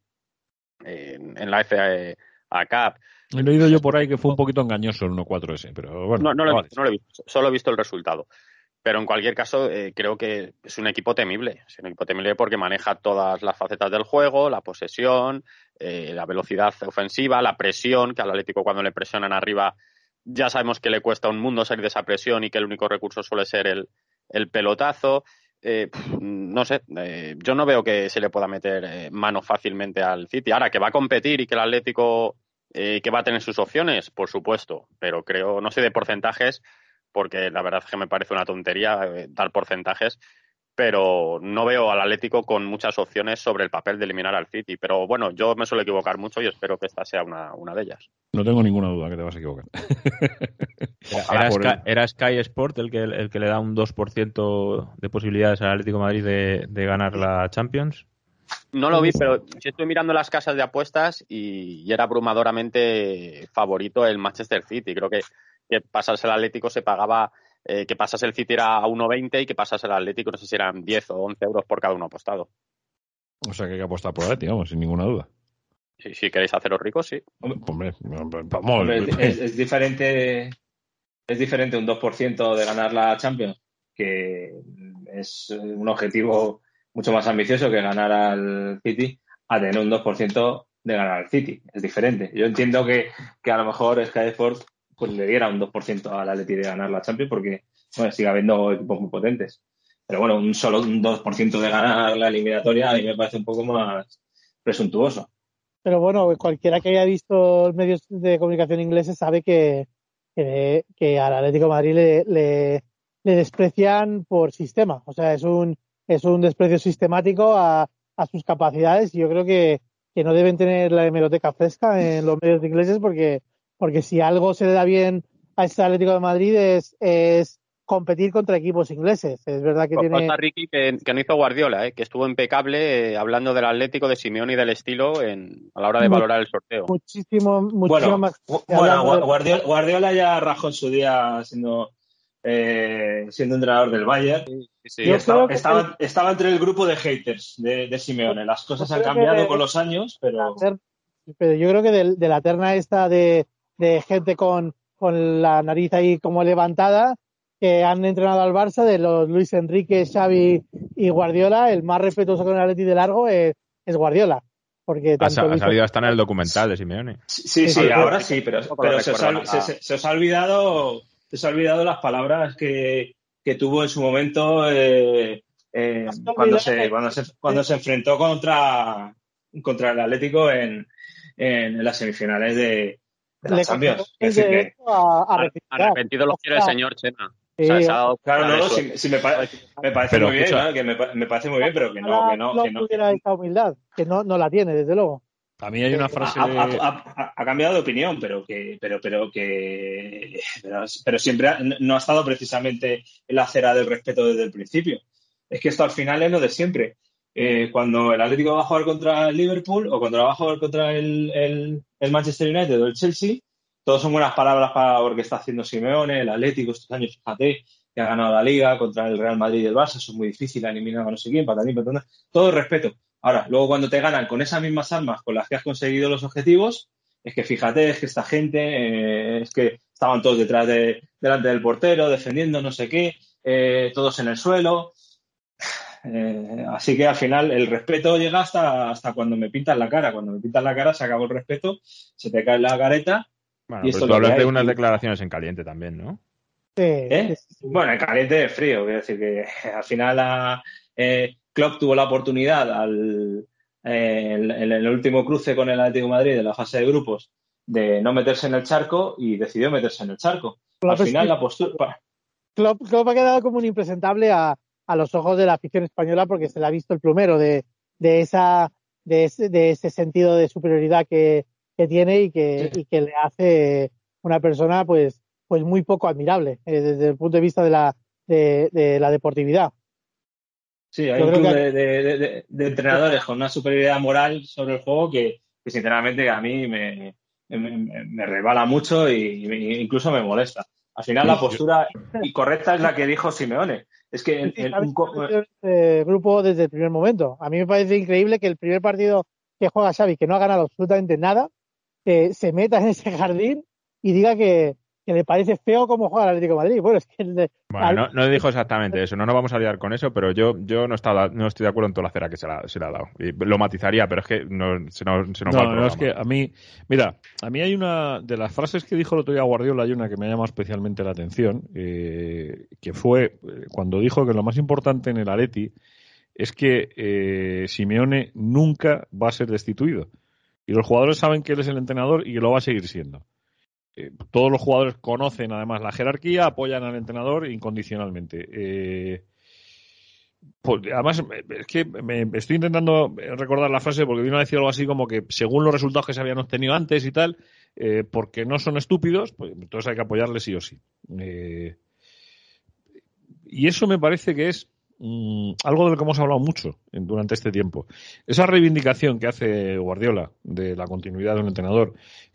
en, en la FA Cup. He leído yo por ahí que fue un poquito engañoso el 1-4 ese, pero bueno. No, lo, he visto, solo he visto el resultado. Pero en cualquier caso, eh, creo que es un equipo temible. Es un equipo temible porque maneja todas las facetas del juego, la posesión, eh, la velocidad ofensiva, la presión, que al Atlético cuando le presionan arriba ya sabemos que le cuesta un mundo salir de esa presión y que el único recurso suele ser el, el pelotazo. Eh, no sé, yo no veo que se le pueda meter mano fácilmente al City. Ahora que va a competir y que el Atlético eh, ¿Que va a tener sus opciones? Por supuesto, pero creo, no sé de porcentajes, porque la verdad es que me parece una tontería eh, dar porcentajes, pero no veo al Atlético con muchas opciones sobre el papel de eliminar al City. Pero bueno, yo me suelo equivocar mucho y espero que esta sea una, una de ellas. No tengo ninguna duda que te vas a equivocar. ¿Era, Sky, Sport el que, el que le da un 2% de posibilidades al Atlético Madrid de, de ganar la Champions? No lo vi, pero sí estoy mirando las casas de apuestas y, era abrumadoramente favorito el Manchester City. Creo que, que pasarse el Atlético se pagaba, eh, que pasase el City era a 1,20 y que pasase el Atlético no sé si eran 10 o 11 euros por cada uno apostado. O sea que hay que apostar por Atlético, vamos, sin ninguna duda. Sí, si queréis haceros ricos, sí. Hombre, vamos. es, es, diferente es diferente un 2% de ganar la Champions que es un objetivo mucho más ambicioso que ganar al City, a tener un 2% de ganar al City. Es diferente. Yo entiendo que, que a lo mejor Sky Sports pues, le diera un 2% al Atleti de ganar la Champions porque bueno, sigue habiendo equipos muy potentes. Pero bueno, un solo un 2% de ganar la eliminatoria a mí me parece un poco más presuntuoso. Pero bueno, cualquiera que haya visto los medios de comunicación ingleses sabe que, que, que al Atlético de Madrid le, le, le, desprecian por sistema. O sea, es un, es un desprecio sistemático a, a sus capacidades y yo creo que, que no deben tener la hemeroteca fresca en los medios ingleses porque, porque si algo se le da bien a este Atlético de Madrid es, es competir contra equipos ingleses. Es verdad que tiene. Ricky que, que, no hizo Guardiola, ¿eh? que estuvo impecable eh, hablando del Atlético de Simeone y del estilo en, a la hora de valorar el sorteo. Muchísimo, muchísimo bueno, más. Bueno, Guardiola, Guardiola, ya rajó en su día siendo. Eh, siendo entrenador del Bayern, sí, sí. Estaba, estaba, el... estaba, entre el grupo de haters de, de Simeone. Las cosas han cambiado de, con los años, pero. Pero yo creo que de, de la terna esta de, de gente con, con la nariz ahí como levantada, que han entrenado al Barça, de los Luis Enrique, Xavi y Guardiola, el más respetuoso con el Atleti de largo es, es Guardiola. Porque ha, ha salido hasta en el documental de Simeone. Sí, sí, sí ahora sí, pero, pero se, os ha, se, se, os ha, olvidado se os ha olvidado las palabras que, que tuvo en su momento eh, eh, cuando, se, cuando, se, cuando se enfrentó contra, contra el Atlético en, en las semifinales de, de las Champions. Es decir, que, a, a arrepentido lo quiere el señor Chema. Sí, o sea, claro, no, si, si me, parece, me, parece pero, muy bien, ¿no? que me, me, parece muy bien, pero que no, que no, no que no. tuviera esa humildad, que no, no la tiene, desde luego. A mí hay una frase. Ha, ha, ha, ha, cambiado de opinión, pero que, pero, pero que, pero, pero, siempre no ha estado precisamente en la acera del respeto desde el principio. Es que esto al final es lo de siempre. Eh, cuando el Atlético va a jugar contra el Liverpool o cuando va a jugar contra el, el, el Manchester United o el Chelsea, todos son buenas palabras para lo que está haciendo Simeone, el Atlético estos años, fíjate, que ha ganado la Liga contra el Real Madrid y el Barça, eso es muy difícil, ha eliminado a no sé quién, patatín, patatán, todo el respeto. Ahora, luego cuando te ganan con esas mismas armas con las que has conseguido los objetivos, es que fíjate, es que esta gente, eh, es que estaban todos detrás de, delante del portero, defendiendo no sé qué, eh, todos en el suelo. Eh, así que al final el respeto llega hasta, hasta cuando me pintas la cara. Cuando me pintas la cara se acabó el respeto, se te cae la careta bueno, y esto tú hablas de unas declaraciones en caliente también, ¿no? Sí. ¿Eh? Bueno, en caliente es frío, quiero decir que al final a, eh, Klopp tuvo la oportunidad al, eh, en, en, el último cruce con el Atlético de Madrid de la fase de grupos de no meterse en el charco y decidió meterse en el charco. Klopp al final la postura... Klopp, Klopp, ha quedado como un impresentable a, a, los ojos de la afición española porque se le ha visto el plumero de, de, esa, de, ese, de ese sentido de superioridad que, que tiene y que, sí. y que le hace una persona pues pues muy poco admirable eh, desde el punto de vista de la de, de la deportividad. Sí, hay Yo un club que... de, de, de, entrenadores con una superioridad moral sobre el juego que, que sinceramente a mí me, me, me rebala mucho y, y, incluso me molesta. Al final la postura correcta es la que dijo Simeone. Es que un este grupo desde el primer momento. A mí me parece increíble que el primer partido que juega Xavi, que no ha ganado absolutamente nada, eh, se meta en ese jardín y diga que, que le parece feo cómo juega el Atlético de Madrid. Bueno, es que de, bueno, no, no, dijo exactamente eso, no nos vamos a liar con eso, pero yo, yo no, estaba, no estoy de acuerdo en toda la cera que se, la, se le ha dado. Y lo matizaría, pero es que no, se nos, se nos no, va el no, es que a mí, mira, a mí hay una de las frases que dijo el otro día Guardiola, hay una que me ha llamado especialmente la atención, eh, que fue cuando dijo que lo más importante en el Atleti es que eh, Simeone nunca va a ser destituido. Y los jugadores saben que él es el entrenador y que lo va a seguir siendo. Eh, todos los jugadores conocen además la jerarquía, apoyan al entrenador incondicionalmente. Eh, pues, además, es que me estoy intentando recordar la frase porque vino a decir algo así como que según los resultados que se habían obtenido antes y tal, eh, porque no son estúpidos, pues entonces hay que apoyarles sí o sí. Y eso me parece que es mmm, algo de lo que hemos hablado mucho durante este tiempo. Esa reivindicación que hace Guardiola de la continuidad de un entrenador,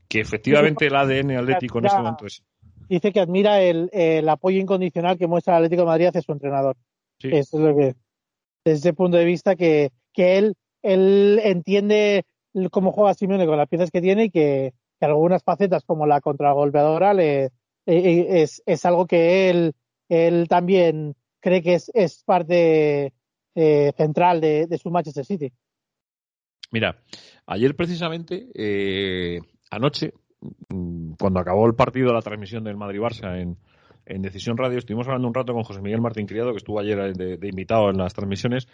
que efectivamente el ADN atlético en este momento es. Dice que admira el, el, apoyo incondicional que muestra el Atlético de Madrid hacia su entrenador. Sí. Eso es lo que. Desde ese punto de vista que, que él, él entiende cómo juega Simeone con las piezas que tiene y que, que algunas facetas como la contragolpeadora le, es, es algo que él, él también cree que es, es parte eh, central de, de, su Manchester City. Mira, ayer precisamente, eh, anoche, mm, cuando acabó el partido, la transmisión del Madrid-Barça en, en Decisión Radio, estuvimos hablando un rato con José Miguel Martín Criado, que estuvo ayer de, invitado en las transmisiones,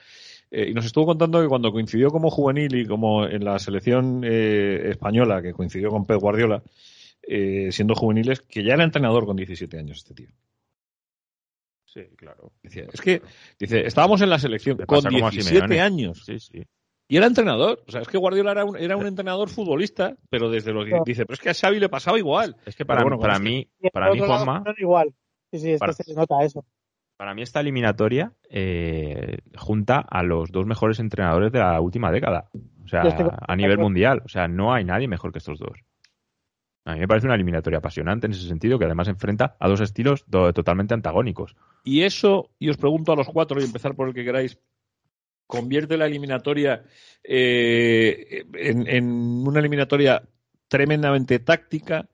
eh, y nos estuvo contando que cuando coincidió como juvenil y como en la selección eh, española, que coincidió con Pep Guardiola, eh, siendo juveniles, que ya era entrenador con 17 años este tío. Sí, claro. es que, dice, estábamos en la selección con 17 años. Sí, sí. Y era entrenador. O sea, es que Guardiola era un, era un entrenador futbolista, pero desde los dice, pero es que a Xavi le pasaba igual. Es que para, bueno, para mí, para mí, Juanma. igual. Sí, sí, es para, que se nota eso. Para mí esta eliminatoria eh, junta a los dos mejores entrenadores de la última década. O sea, a nivel mundial. O sea, no hay nadie mejor que estos dos. A mí me parece una eliminatoria apasionante en ese sentido, que además enfrenta a dos estilos totalmente antagónicos. Y eso, y os pregunto a los cuatro, y empezar por el que queráis, convierte la eliminatoria eh, en, una eliminatoria tremendamente táctica,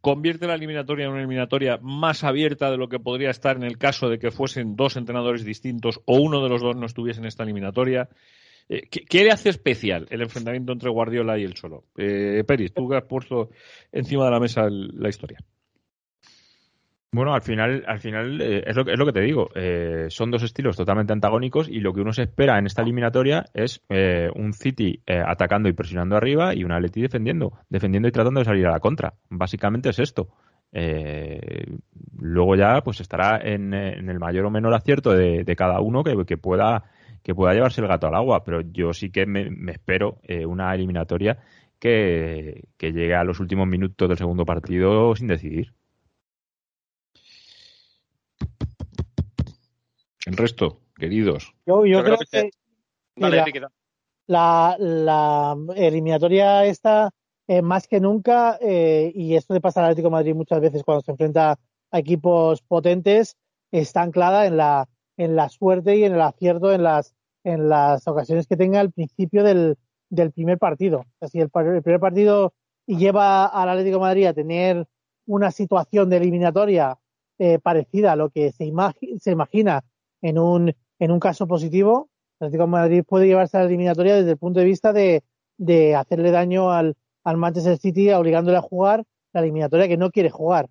convierte la eliminatoria en una eliminatoria más abierta de lo que podría estar en el caso de que fuesen dos entrenadores distintos o uno de los dos no estuviese en esta eliminatoria. Eh, ¿qué, le hace especial el enfrentamiento entre Guardiola y el Cholo? Eh, Peris, tú que has puesto encima de la mesa la historia. Bueno, al final, al final eh, es, lo, es, lo, que te digo. Eh, son dos estilos totalmente antagónicos y lo que uno se espera en esta eliminatoria es eh, un City eh, atacando y presionando arriba y un Atleti defendiendo, defendiendo y tratando de salir a la contra. Básicamente es esto. Eh, luego ya pues estará en, el mayor o menor acierto de, de cada uno que, pueda que pueda llevarse el gato al agua. Pero yo sí que me, espero una eliminatoria que llegue a los últimos minutos del segundo partido sin decidir. El resto, queridos. Yo, yo, creo, que, la, la, eliminatoria está eh, más que nunca, eh, y esto le pasa al Atlético de Madrid muchas veces cuando se enfrenta a equipos potentes, está anclada en la, en la suerte y en el acierto en las, en las ocasiones que tenga al principio del, del primer partido. O si el, el, primer partido lleva al Atlético de Madrid a tener una situación de eliminatoria eh, parecida a lo que se, imagi se imagina en un, en un caso positivo, el Atlético Madrid puede llevarse a la eliminatoria desde el punto de vista de, de hacerle daño al, al Manchester City obligándole a jugar la eliminatoria que no quiere jugar.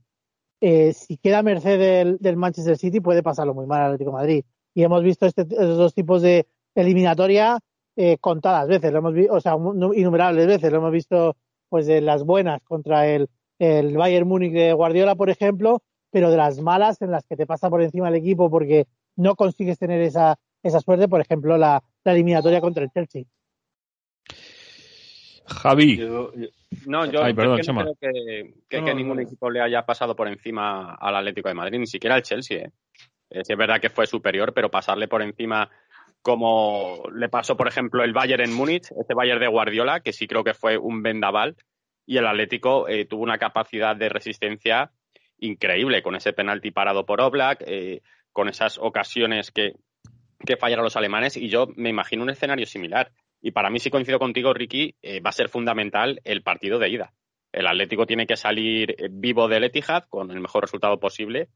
Eh, si queda merced del, del, Manchester City puede pasarlo muy mal al Atlético Madrid. Y hemos visto este, dos tipos de eliminatoria eh, contadas veces, lo hemos o sea, innumerables veces, lo hemos visto pues de las buenas contra el, el Bayern Múnich de Guardiola, por ejemplo, pero de las malas en las que te pasa por encima el equipo porque no consigues tener esa, esa suerte, por ejemplo, la, la eliminatoria contra el Chelsea. Javi. Yo, yo, no, yo, Ay, perdón, yo no creo que, que, no, que ningún no. equipo le haya pasado por encima al Atlético de Madrid, ni siquiera al Chelsea. ¿eh? Es verdad que fue superior, pero pasarle por encima como le pasó, por ejemplo, el Bayern en Múnich, este Bayern de Guardiola, que sí creo que fue un vendaval, y el Atlético eh, tuvo una capacidad de resistencia increíble con ese penalti parado por Oblak, eh, con esas ocasiones que, que fallaron los alemanes y yo me imagino un escenario similar. Y para mí, si coincido contigo, Ricky, eh, va a ser fundamental el partido de ida. El Atlético tiene que salir eh, vivo del Etihad con el mejor resultado posible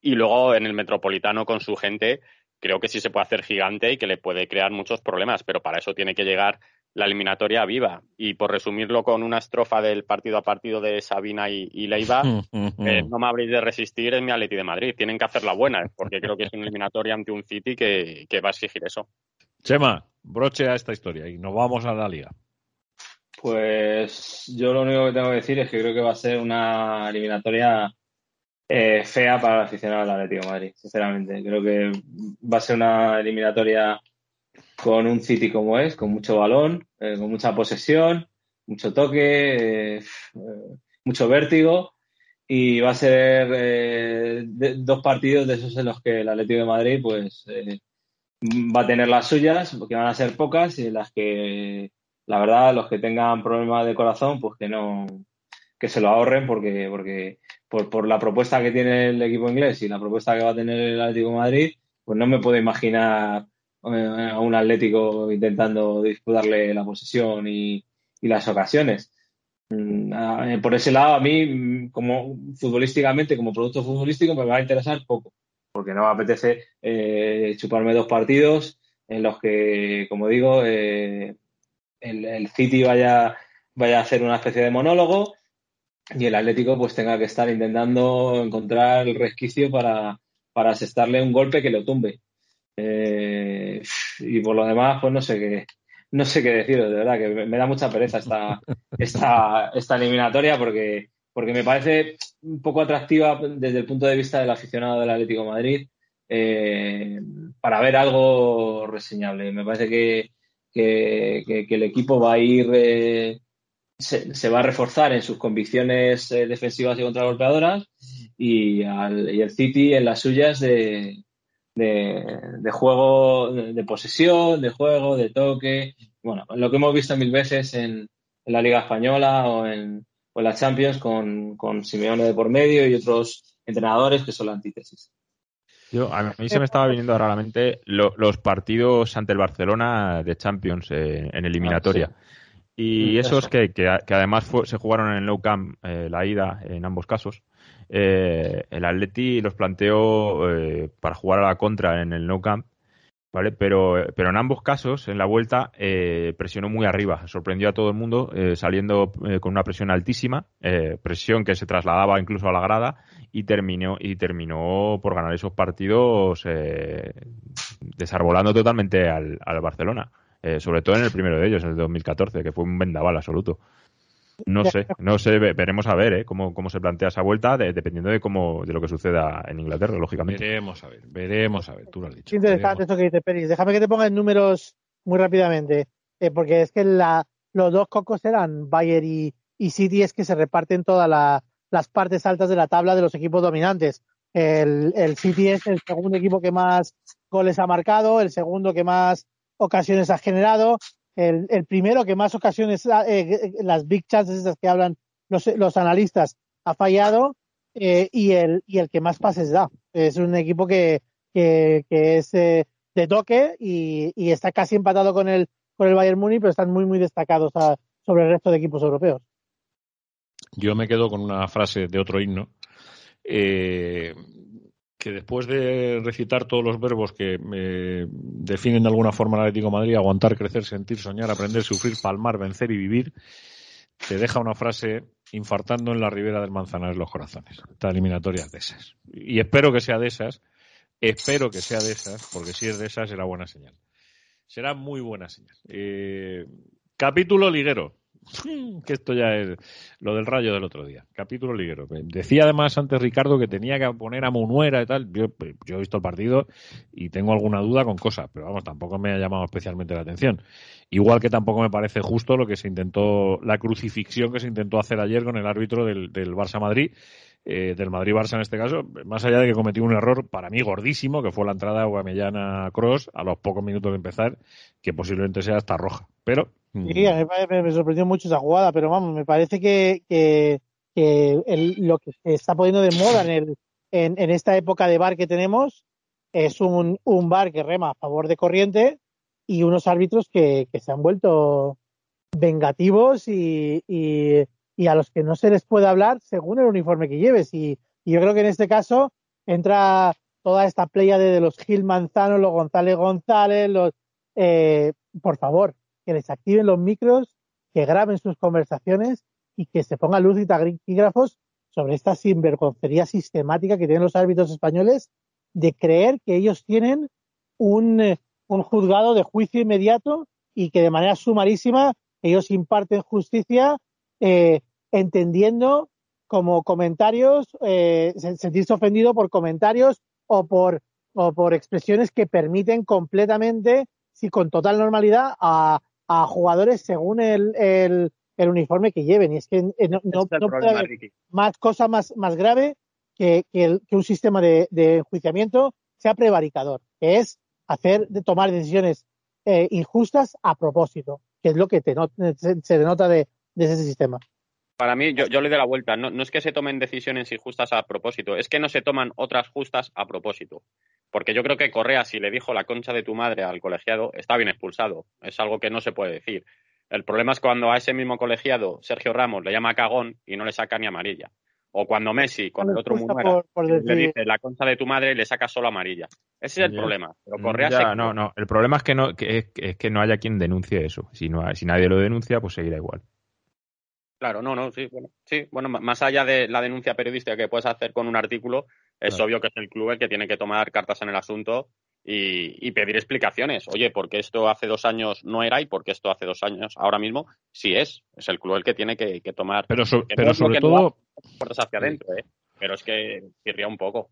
y luego en el Metropolitano con su gente creo que sí se puede hacer gigante y que le puede crear muchos problemas, pero para eso tiene que llegar la eliminatoria viva. Y por resumirlo con una estrofa del partido a partido de Sabina y, y Leiva, eh, no me habréis de resistir en mi Atleti de Madrid. Tienen que hacerla buena, porque creo que es una eliminatoria ante un City que, que va a exigir eso. Chema, broche a esta historia y nos vamos a la liga. Pues yo lo único que tengo que decir es que creo que va a ser una eliminatoria eh, fea para el aficionado del Atlético de Madrid, sinceramente. Creo que va a ser una eliminatoria con un City como es, con mucho balón, eh, con mucha posesión, mucho toque, eh, mucho vértigo. Y va a ser eh, de, dos partidos de esos en los que el Atlético de Madrid pues eh, va a tener las suyas, porque van a ser pocas, y en las que la verdad los que tengan problemas de corazón, pues que no, que se lo ahorren porque, porque por, por la propuesta que tiene el equipo inglés y la propuesta que va a tener el Atlético de Madrid, pues no me puedo imaginar eh, a un Atlético intentando disputarle la posesión y, las ocasiones. Mm, por ese lado, a mí, como futbolísticamente, como producto futbolístico, me va a interesar poco. porque no me apetece eh, chuparme dos partidos en los que, como digo, eh, el, el, City vaya, vaya a hacer una especie de monólogo y el Atlético pues tenga que estar intentando encontrar el resquicio para, para asestarle un golpe que lo tumbe. Eh, y por lo demás, pues no sé qué, no sé qué deciros, de verdad, que me da mucha pereza esta, esta, esta eliminatoria porque, porque me parece un poco atractiva desde el punto de vista del aficionado del Atlético de Madrid eh, para ver algo reseñable. Me parece que, que, que, el equipo va a ir, eh, se, se, va a reforzar en sus convicciones defensivas y contragolpeadoras y, al, y el City en las suyas de, de, de juego, de, de, posesión, de juego, de toque. Bueno, lo que hemos visto mil veces en, en la Liga Española o en, o en la Champions con, con Simeone de por medio y otros entrenadores que son la antítesis. Yo, a mí se me estaba viniendo ahora a la mente lo, los partidos ante el Barcelona de Champions eh, en eliminatoria. Ah, sí. Y esos que, que, que además fue, se jugaron en el Nou Camp, eh, la ida en ambos casos. Eh, el Atleti los planteó eh, para jugar a la contra en el Nou Camp, ¿vale? Pero, pero en ambos casos, en la vuelta, eh, presionó muy arriba, sorprendió a todo el mundo, eh, saliendo eh, con una presión altísima, presión que se trasladaba incluso a la grada y terminó, y terminó por ganar esos partidos desarbolando totalmente al, al Barcelona. sobre todo en el primero de ellos, en el 2014, que fue un vendaval absoluto. No sé, no sé, veremos a ver ¿eh? cómo, cómo se plantea esa vuelta, de, dependiendo de cómo de lo que suceda en Inglaterra, lógicamente. Veremos a ver, veremos a ver, tú lo has dicho. interesante esto que dice Peris. Déjame que te ponga en números muy rápidamente, eh, porque es que la, los dos cocos eran Bayer y, y City, es que se reparten todas la, las partes altas de la tabla de los equipos dominantes. El, el City es el segundo equipo que más goles ha marcado, el segundo que más ocasiones ha generado, el, el primero que más ocasiones, eh, las big chances esas que hablan los, los analistas, ha fallado eh, y, el, y el que más pases da. Es un equipo que, que, que es eh, de toque y, y, está casi empatado con el, con el Bayern Múnich, pero están muy, muy destacados a, sobre el resto de equipos europeos. Yo me quedo con una frase de otro himno. Eh, que después de recitar todos los verbos que eh, definen de alguna forma el Atlético de Madrid, aguantar, crecer, sentir, soñar, aprender, sufrir, palmar, vencer y vivir, te deja una frase infartando en la ribera del Manzanares los corazones. Esta eliminatoria es de esas. Y espero que sea de esas, espero que sea de esas, porque si es de esas será buena señal. Será muy buena señal. Eh, capítulo liguero que esto ya es lo del rayo del otro día. Capítulo liguero. Decía además antes Ricardo que tenía que poner a Munuera y tal. Yo, yo he visto el partido y tengo alguna duda con cosas, pero vamos, tampoco me ha llamado especialmente la atención. Igual que tampoco me parece justo lo que se intentó, la crucifixión que se intentó hacer ayer con el árbitro del, del Barça Madrid. Eh, del Madrid-Barça en este caso, más allá de que cometió un error para mí gordísimo, que fue la entrada Guamellana Cross a los pocos minutos de empezar, que posiblemente sea hasta roja. Pero Sí, a mí me, me, sorprendió mucho esa jugada, pero vamos, me parece que, lo que se está poniendo de moda en, el, en, esta época de bar que tenemos es un, bar que rema a favor de corriente y unos árbitros que, se han vuelto vengativos y, y, a los que no se les puede hablar según el uniforme que lleves. Y, yo creo que en este caso entra toda esta playa de, de los Gil Manzano, los González González, los... Eh, por favor, que les activen los micros, que graben sus conversaciones y que se ponga luz y taquígrafos sobre esta sinvergoncería sistemática que tienen los árbitros españoles de creer que ellos tienen un, un juzgado de juicio inmediato y que de manera sumarísima ellos imparten justicia eh, entendiendo como comentarios, eh, sentirse ofendido por comentarios o por, o por expresiones que permiten completamente, sí, con total normalidad, a, a jugadores según el, el, el, uniforme que lleven. Y es que eh, no, no, no puede haber más cosa más, más grave que, que, el, que un sistema de, de, enjuiciamiento sea prevaricador, que es hacer, de tomar decisiones eh, injustas a propósito, que es lo que te not, se, denota de, de ese sistema. Para mí, yo, yo le doy la vuelta. No, no es que se tomen decisiones injustas a propósito, es que no se toman otras justas a propósito. Porque yo creo que Correa, si le dijo la concha de tu madre al colegiado, está bien expulsado. Es algo que no se puede decir. El problema es cuando a ese mismo colegiado, Sergio Ramos, le llama cagón y no le saca ni amarilla. O cuando Messi, con el otro por- por le dice la concha de tu madre y le saca solo amarilla. Ese es el Ya. problema. Pero Mm, Correa ya, se- no, no. El problema es que no, que es, es que no haya quien denuncie eso. Si no, si nadie lo denuncia, pues seguirá igual. Claro, no, no, sí, bueno, sí, bueno, más allá de la denuncia periodística que puedes hacer con un artículo, es Claro. obvio que es el club el que tiene que tomar cartas en el asunto y, y pedir explicaciones. Oye, ¿por qué esto hace dos años no era y por qué esto hace dos años ahora mismo sí es? Es el club el que tiene que, que tomar Pero, so- Que no pero lo sobre no todo, hacia adentro, ¿eh? Pero es que chirría un poco.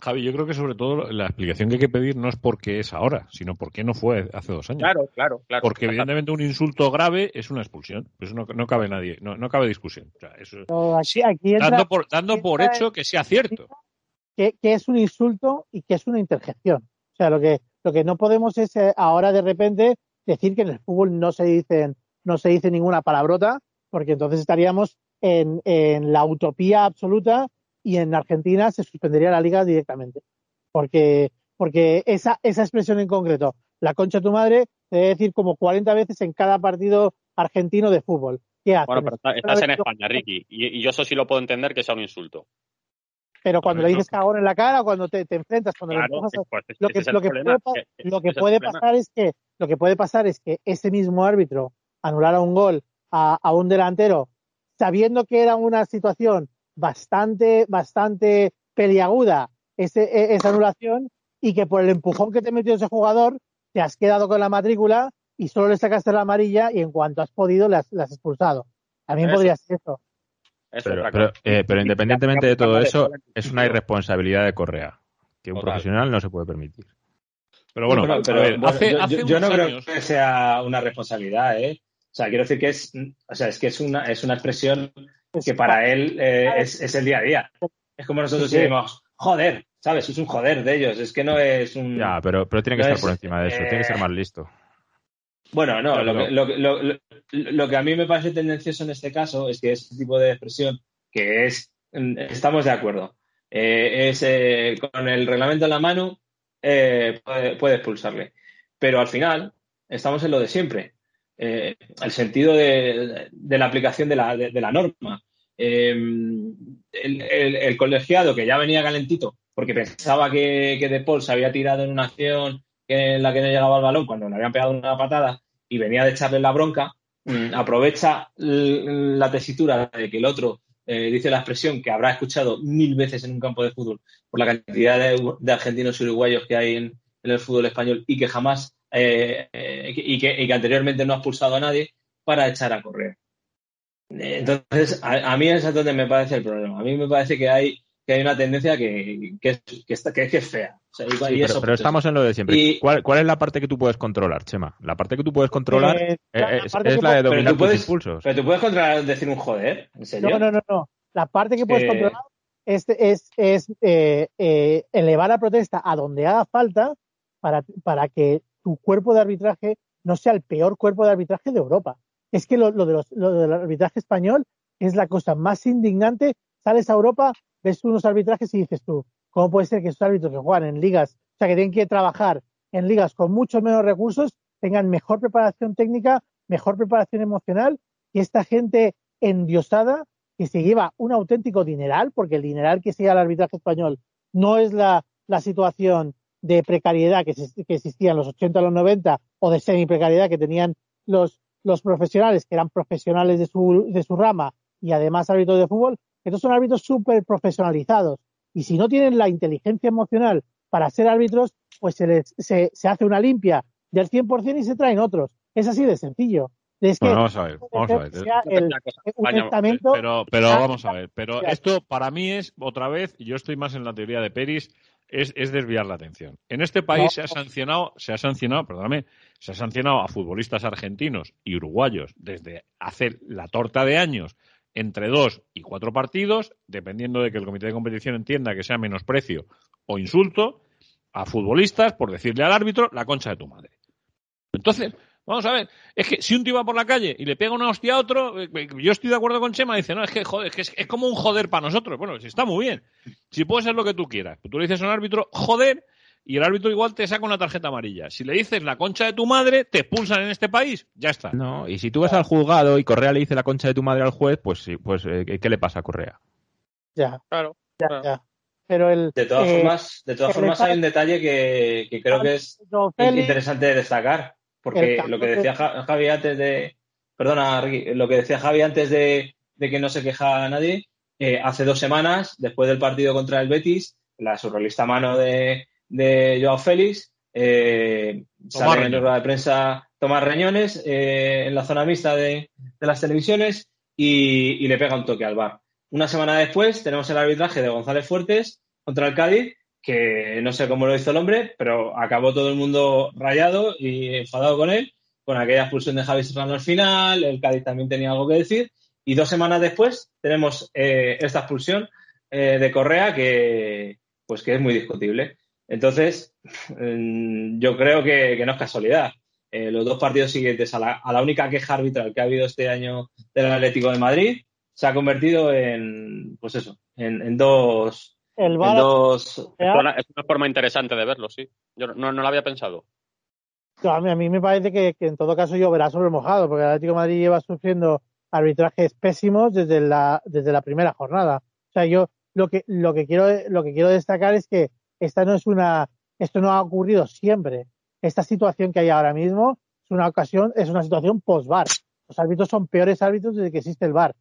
Javi, yo creo que sobre todo la explicación que hay que pedir no es porque es ahora, sino por qué no fue hace dos años. Claro, claro, claro. Porque evidentemente un insulto grave es una expulsión. Eso no, no cabe nadie, no, no cabe discusión. O sea, eso, Pero aquí, aquí entra dando por, dando por hecho que sea cierto. que, que es un insulto y que es una interjección. O sea, lo que, lo que no podemos es eh, ahora de repente decir que en el fútbol no se dicen, no se dice ninguna palabrota, porque entonces estaríamos en, en la utopía absoluta y en Argentina se suspendería la liga directamente. Porque, porque esa, esa expresión en concreto, la concha de tu madre, se debe decir como 40 veces en cada partido argentino de fútbol. ¿Qué hacen? Bueno, pero está- estás en España, Ricky, y, y yo eso sí lo puedo entender que sea un insulto. Pero cuando le dices cagón en la cara, cuando te, te enfrentas, cuando le Claro, empujas a- pues lo que, es el lo que problema, puede, lo que puede pasar es que lo que puede pasar es que ese mismo árbitro anulara un gol a, a un delantero sabiendo que era una situación bastante bastante peliaguda ese, e- esa anulación y que por el empujón que te metió ese jugador te has quedado con la matrícula y solo le sacaste la amarilla y en cuanto has podido le has, le has expulsado. También Eso. podría ser eso. Pero, pero, eh, pero independientemente de todo eso, es una irresponsabilidad de Correa, que un Total. profesional no se puede permitir. Pero bueno, Pero- a pero, ver, bueno, hace, yo, hace yo- yo no creo que sea una responsabilidad, ¿eh? O sea, quiero decir que es, o sea, es que es una, es una expresión que para él eh, es, es el día a día. Es como nosotros Sí, sí. decimos, joder, ¿sabes? Es un joder de ellos, es que no es un... Ya, pero, pero tiene que No estar es, por encima de eso, eh, tiene que ser más listo. Bueno, no, lo, no. que, lo, que- lo- lo- lo que a mí me parece tendencioso en este caso es que este tipo de expresión, que es, estamos de acuerdo, eh, es eh, con el reglamento en la mano, eh, puede, puede expulsarle. Pero al final, estamos en lo de siempre. Eh, el sentido de, la aplicación de la, de, la norma. Eh, el, colegiado que ya venía calentito porque pensaba que, De Paul se había tirado en una acción en la que no llegaba el balón cuando le habían pegado una patada y venía de echarle la bronca, mm, aprovecha la tesitura de que el otro eh, dice la expresión que habrá escuchado mil veces en un campo de fútbol por la cantidad de, argentinos y uruguayos que hay en el fútbol español y que jamás eh, eh, y, que, y que anteriormente no ha expulsado a nadie para echar a correr. Eh, Entonces, a, a mí es donde me parece el problema. A mí me parece que hay que hay una tendencia que, que, es, que, está, que, que es fea. O sea, y- Sí, y pero, eso, pero estamos en lo de siempre. Y- ¿Cuál, cuál es la parte que tú puedes controlar, Chema? La parte que tú puedes controlar Eh, la es, la de dominar tú puedes- tus impulsos. Pero tú puedes controlar decir un joder, ¿en serio? No, no, no, no. La parte que puedes Eh, controlar es, es, es eh, eh, elevar la protesta a donde haga falta para, para que tu cuerpo de arbitraje no sea el peor cuerpo de arbitraje de Europa. Es que lo, de los, lo del arbitraje español es la cosa más indignante. Sales a Europa, ves unos arbitrajes y dices tú, ¿cómo puede ser que esos árbitros que juegan en ligas, o sea, que tienen que trabajar en ligas con muchos menos recursos, tengan mejor preparación técnica, mejor preparación emocional y esta gente endiosada que se lleva un auténtico dineral, porque el dineral que se lleva al arbitraje español no es la, la situación de precariedad que, que existía en los 80 a los 90 o de semi-precariedad que tenían los, los profesionales, que eran profesionales de su, de su rama y además árbitros de fútbol. Estos son árbitros súper profesionalizados y si no tienen la inteligencia emocional para ser árbitros, pues se, les, se, se hace una limpia del 100% y se traen otros. Es así de sencillo. Es que Bueno, vamos a ver, vamos a ver. el- Pero, pero vamos a ver, pero esto para mí es, otra vez, y yo estoy más en la teoría de Peris, es, es desviar la atención. En este país No. se ha sancionado, se ha sancionado, perdóname, se ha sancionado a futbolistas argentinos y uruguayos desde hace la torta de años entre dos y cuatro partidos, dependiendo de que el comité de competición entienda que sea menosprecio o insulto, a futbolistas por decirle al árbitro la concha de tu madre. Entonces, vamos a ver, es que si un tío va por la calle y le pega una hostia a otro, eh, eh, yo estoy de acuerdo con Chema, dice, no, es que joder, es, que es, es como un joder para nosotros. Bueno, si está muy bien. Si puede ser lo que tú quieras. Tú le dices a un árbitro, joder, y el árbitro igual te saca una tarjeta amarilla. Si le dices la concha de tu madre, te expulsan en este país, ya está. No, y si tú vas al juzgado y Correa le dice la concha de tu madre al juez, pues sí, pues eh, ¿qué le pasa a Correa? Ya, Claro. ya, claro. ya. Pero el. De todas eh, formas, de todas formas hay un detalle que, que creo que es interesante de destacar, porque lo que decía Ja- Javi antes de, perdona, Ricky, lo que decía Javi antes de, de que no se queja nadie, eh, hace dos semanas, después del partido contra el Betis, la surrealista mano de, de Joao Félix, eh, sale en rueda de prensa Tomás Reñones eh, en la zona mixta de, de las televisiones y, y le pega un toque al bar. Una semana después tenemos el arbitraje de González Fuertes contra el Cádiz, que no sé cómo lo hizo el hombre, pero acabó todo el mundo rayado y enfadado con él, con aquella expulsión de Javi Serrano al final, el Cádiz también tenía algo que decir, y dos semanas después tenemos eh, esta expulsión eh, de Correa que, pues que es muy discutible. Entonces, mm, yo creo que, no es casualidad. Eh, los dos partidos siguientes a la, única queja arbitral que ha habido este año del Atlético de Madrid se ha convertido en, pues eso, en dos, el VAR dos, Es una, es una forma interesante de verlo, sí. Yo no, no lo había pensado. A mí, a mí me parece que, que en todo caso lloverá sobre mojado, porque el Atlético de Madrid lleva sufriendo arbitrajes pésimos desde la, desde la primera jornada. O sea, yo lo que, lo que quiero, lo que quiero destacar es que esta no es una, esto no ha ocurrido siempre. Esta situación que hay ahora mismo es una ocasión, es una situación post-VAR. Los árbitros son peores árbitros desde que existe el VAR.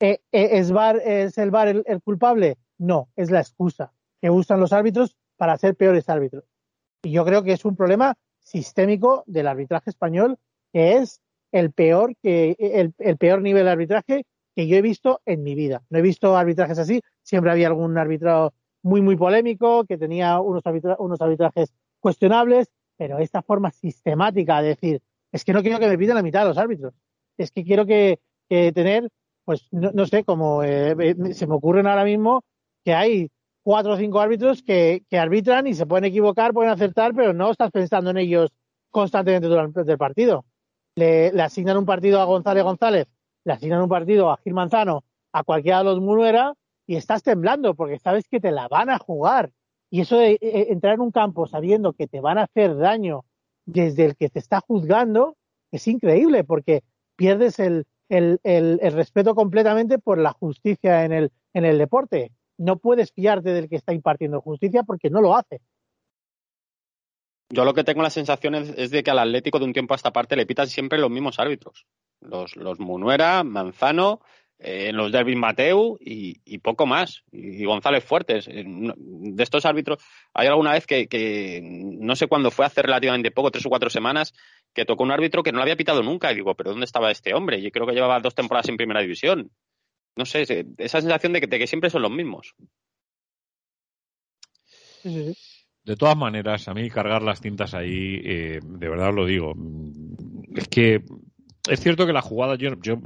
Eh, eh, ¿Es, VAR, ¿Es el VAR el, el culpable? No, es la excusa que usan los árbitros para ser peores árbitros. Y yo creo que es un problema sistémico del arbitraje español, que es el peor, que, el, el peor nivel de arbitraje que yo he visto en mi vida. No he visto arbitrajes así. Siempre había algún árbitro muy, muy polémico, que tenía unos, arbitra unos arbitrajes cuestionables, pero esta forma sistemática de decir, es que no quiero que me pidan la mitad de los árbitros. Es que quiero que, que tener, pues, no, no sé, como eh, se me ocurren ahora mismo que hay cuatro o cinco árbitros que, que, arbitran y se pueden equivocar, pueden acertar, pero no estás pensando en ellos constantemente durante el partido. Le, asignan un partido a González González, le asignan un partido a Gil Manzano, a cualquiera de los Munuera, y estás temblando porque sabes que te la van a jugar. Y eso de eh, entrar en un campo sabiendo que te van a hacer daño desde el que te está juzgando es increíble porque pierdes el, el, el, el respeto completamente por la justicia en el, en el deporte no puedes fiarte del que está impartiendo justicia porque no lo hace. Yo lo que tengo la sensación es, es, de que al Atlético de un tiempo a esta parte le pitan siempre los mismos árbitros. Los, los Munuera, Manzano, eh, los derbis Mateu y, poco más. Y, y González Fuertes. Eh, de estos árbitros, hay alguna vez que, que, no sé cuándo fue, hace relativamente poco, tres o cuatro semanas, que tocó un árbitro que no lo había pitado nunca. Y digo, ¿pero dónde estaba este hombre? Yo creo que llevaba dos temporadas en primera división no sé, esa sensación de que, de que siempre son los mismos. De todas maneras, a mí cargar las cintas ahí, eh, de verdad lo digo, es que es cierto que la jugada, yo, yo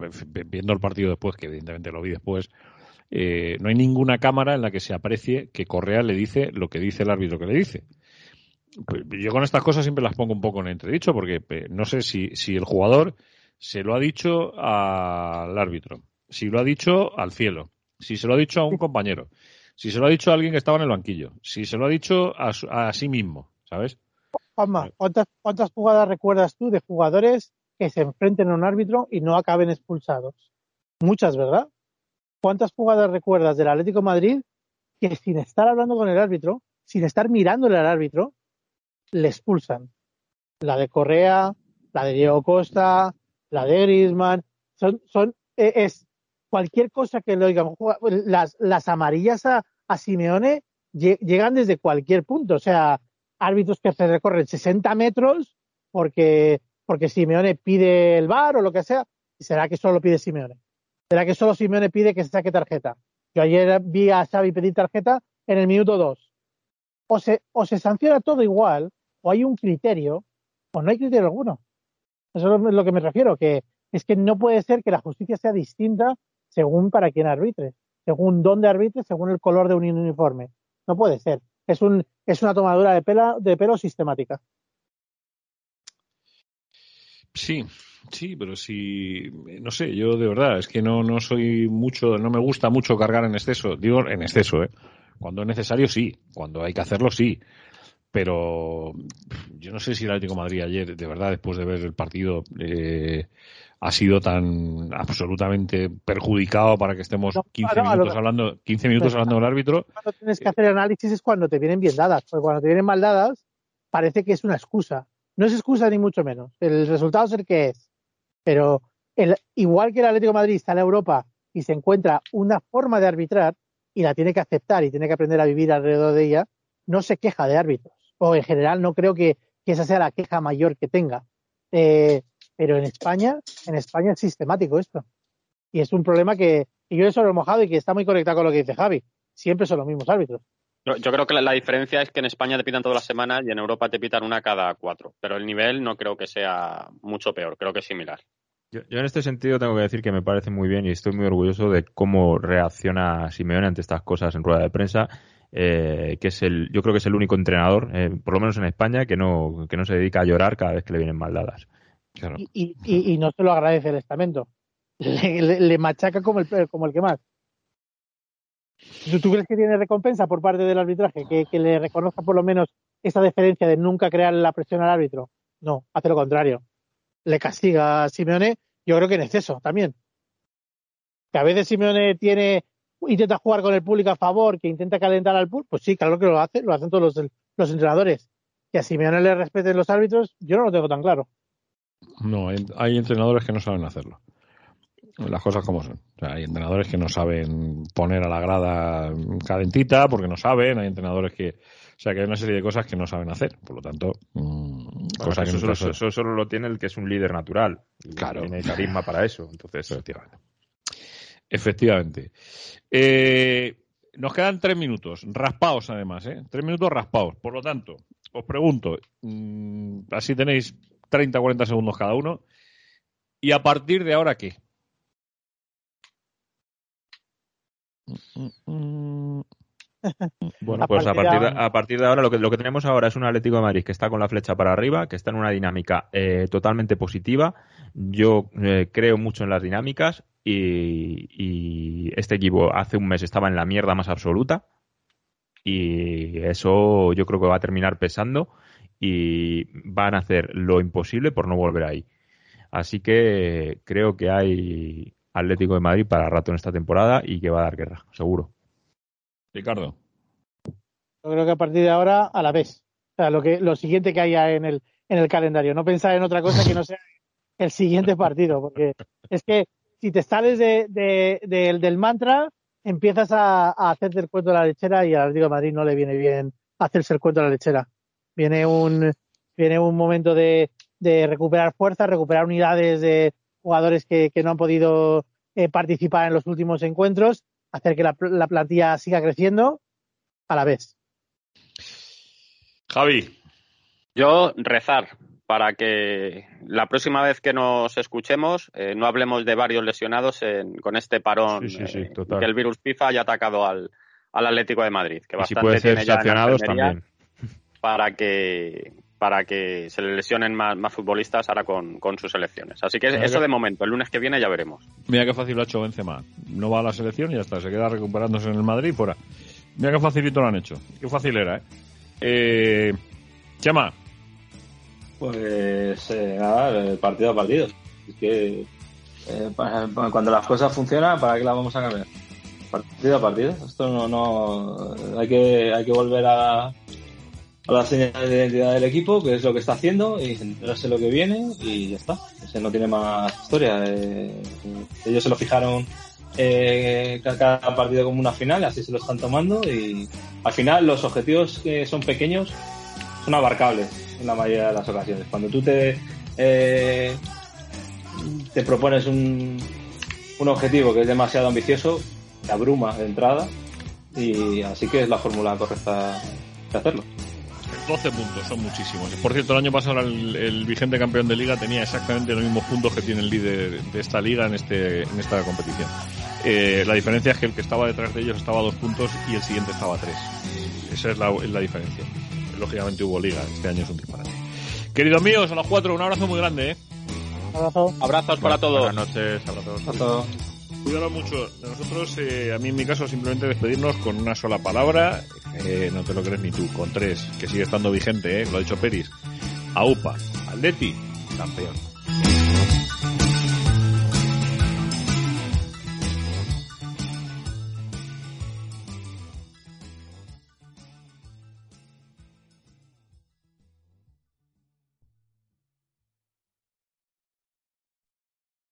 viendo el partido después, que evidentemente lo vi después, eh, no hay ninguna cámara en la que se aprecie que Correa le dice lo que dice el árbitro que le dice. Pues yo con estas cosas siempre las pongo un poco en entredicho, porque eh, no sé si, si el jugador se lo ha dicho al árbitro, si lo ha dicho al cielo, si se lo ha dicho a un compañero, si se lo ha dicho a alguien que estaba en el banquillo, si se lo ha dicho a, a sí mismo, ¿sabes? Juanma, ¿cuántas, ¿cuántas jugadas recuerdas tú de jugadores que se enfrenten a un árbitro y no acaben expulsados? Muchas, ¿verdad? ¿Cuántas jugadas recuerdas del Atlético de Madrid que sin estar hablando con el árbitro, sin estar mirándole al árbitro, le expulsan? La de Correa, la de Diego Costa, la de Griezmann, son, son, es, cualquier cosa que lo digan, las, las amarillas a, a Simeone llegan desde cualquier punto. O sea, árbitros que se recorren 60 metros porque, porque Simeone pide el bar o lo que sea. ¿Y será que solo pide Simeone? ¿Será que solo Simeone pide que se saque tarjeta? Yo ayer vi a Xavi pedir tarjeta en el minuto 2. O se, o se sanciona todo igual, o hay un criterio, o no hay criterio alguno. Eso es lo que me refiero, que es que no puede ser que la justicia sea distinta según para quién arbitre, según dónde arbitre, según el color de un uniforme. No puede ser. Es, un, es una tomadura de, pela, de pelo sistemática. Sí, sí, pero sí, no sé, yo de verdad, es que no, no soy mucho, no me gusta mucho cargar en exceso. Digo en exceso, ¿eh? Cuando es necesario, sí. Cuando hay que hacerlo, sí. Pero yo no sé si el Atlético Madrid ayer, de verdad, después de ver el partido, eh, ha sido tan absolutamente perjudicado para que estemos No, 15 no, a lo- minutos hablando 15 minutos hablando del árbitro Cuando tienes que hacer el análisis es cuando te vienen bien dadas, porque cuando te vienen mal dadas parece que es una excusa. No es excusa ni mucho menos. El resultado es el que es. Pero el, igual que el Atlético de Madrid está en Europa y se encuentra una forma de arbitrar y la tiene que aceptar y tiene que aprender a vivir alrededor de ella, no se queja de árbitros. O en general no creo que, que esa sea la queja mayor que tenga. Eh, pero en España, en España es sistemático esto. Y es un problema que, que yo he sobre mojado y que está muy conectado con lo que dice Javi. Siempre son los mismos árbitros. Yo, yo creo que la, la diferencia es que en España te pitan todas las semanas y en Europa te pitan una cada cuatro. Pero el nivel no creo que sea mucho peor, creo que es similar. Yo, yo en este sentido tengo que decir que me parece muy bien y estoy muy orgulloso de cómo reacciona Simeone ante estas cosas en rueda de prensa. eh, que es el, yo creo que es el único entrenador, eh, por lo menos en España, que no, que no se dedica a llorar cada vez que le vienen mal dadas. Y, no se lo agradece el estamento. Le, le- machaca como el, como el que más. ¿Tú, crees que tiene recompensa por parte del arbitraje? ¿Que, que le reconozca por lo menos esa deferencia de nunca crear la presión al árbitro? No, hace lo contrario. Le castiga a Simeone, yo creo que en exceso también. Que a veces Simeone tiene intenta jugar con el público a favor, que intenta calentar al público, pues sí, claro que lo hace, lo hacen todos los, los entrenadores. Que a Simeone le respeten los árbitros, yo no lo tengo tan claro. No, hay, hay entrenadores que no saben hacerlo. Las cosas como son. O sea, hay entrenadores que no saben poner a la grada calentita porque no saben. Hay entrenadores que. O sea, que hay una serie de cosas que no saben hacer. Por lo tanto, mm, Bueno, cosa que eso, en solo, caso- eso solo lo tiene el que es un líder natural. Y Claro. Tiene carisma para eso. Entonces, Efectivamente. Efectivamente. Eh, nos quedan tres minutos, raspados además, ¿eh? Tres minutos raspados. Por lo tanto, os pregunto, mm, así tenéis 30 40 segundos cada uno. ¿Y a partir de ahora qué? Bueno, A pues a partir de partir de, ahora- a partir de ahora lo que, lo que tenemos ahora es un Atlético de Madrid que está con la flecha para arriba, que está en una dinámica eh, totalmente positiva. Yo eh, creo mucho en las dinámicas y, y este equipo hace un mes estaba en la mierda más absoluta y eso yo creo que va a terminar pesando y van a hacer lo imposible por no volver ahí. Así que creo que hay Atlético de Madrid para rato en esta temporada y que va a dar guerra, seguro. Ricardo. Yo creo que a partir de ahora a la vez. O sea, lo que lo siguiente que haya en el en el calendario, no pensar en otra cosa que no sea el siguiente partido, porque es que si te sales de, de- del- del mantra, empiezas a, a hacerte el cuento de la lechera y al Atlético de Madrid no le viene bien hacerse el cuento de la lechera. Viene un viene un momento de, de recuperar fuerza, recuperar unidades de jugadores que, que no han podido eh, participar en los últimos encuentros, hacer que la, pl- la plantilla siga creciendo a la vez. Javi. Yo rezar para que la próxima vez que nos escuchemos eh, no hablemos de varios lesionados en- con este parón Sí, sí, sí, eh, total. que el virus FIFA haya atacado al, al Atlético de Madrid, que Y si bastante puede ser sancionados también. Para que para que se le lesionen más, más futbolistas ahora con, con sus selecciones. Así que eso que- de momento, el lunes que viene ya veremos. Mira qué fácil lo ha hecho Benzema. No va a la selección y ya está. Se queda recuperándose en el Madrid y fuera. Mira qué facilito lo han hecho. Qué fácil era, ¿eh? eh Chema. Pues eh, nada, partido a partido. Es que eh, cuando las cosas funcionan, ¿para qué las vamos a cambiar? Partido a partido. Esto no, no hay que hay que volver a, a las señales de identidad del equipo, que es lo que está haciendo, y centrarse en lo que viene y ya está. Ese no tiene más historia. Eh, ellos se lo fijaron eh, ca- cada partido como una final, así se lo están tomando y al final los objetivos que son pequeños son abarcables en la mayoría de las ocasiones. Cuando tú te eh, te propones un, un objetivo que es demasiado ambicioso, te abruma de entrada y así que es la fórmula correcta de hacerlo. 12 puntos, son muchísimos. Por cierto, el año pasado el, el vigente campeón de liga tenía exactamente los mismos puntos que tiene el líder de esta liga en, este, en esta competición. Eh, la diferencia es que el que estaba detrás de ellos estaba a dos puntos y el siguiente estaba a tres. Esa es la, es la diferencia. Lógicamente hubo liga, este año es un disparate. Queridos míos, a los cuatro, un abrazo muy grande, ¿eh? Un abrazo. Abrazos para todos. Buenas noches, abrazos. Hasta- Cuidaros mucho. De nosotros, eh, a mí en mi caso, simplemente despedirnos con una sola palabra. Eh, no te lo crees ni tú, con tres, que sigue estando vigente, ¿eh? lo ha dicho Peris. AUPA, Atleti, campeón.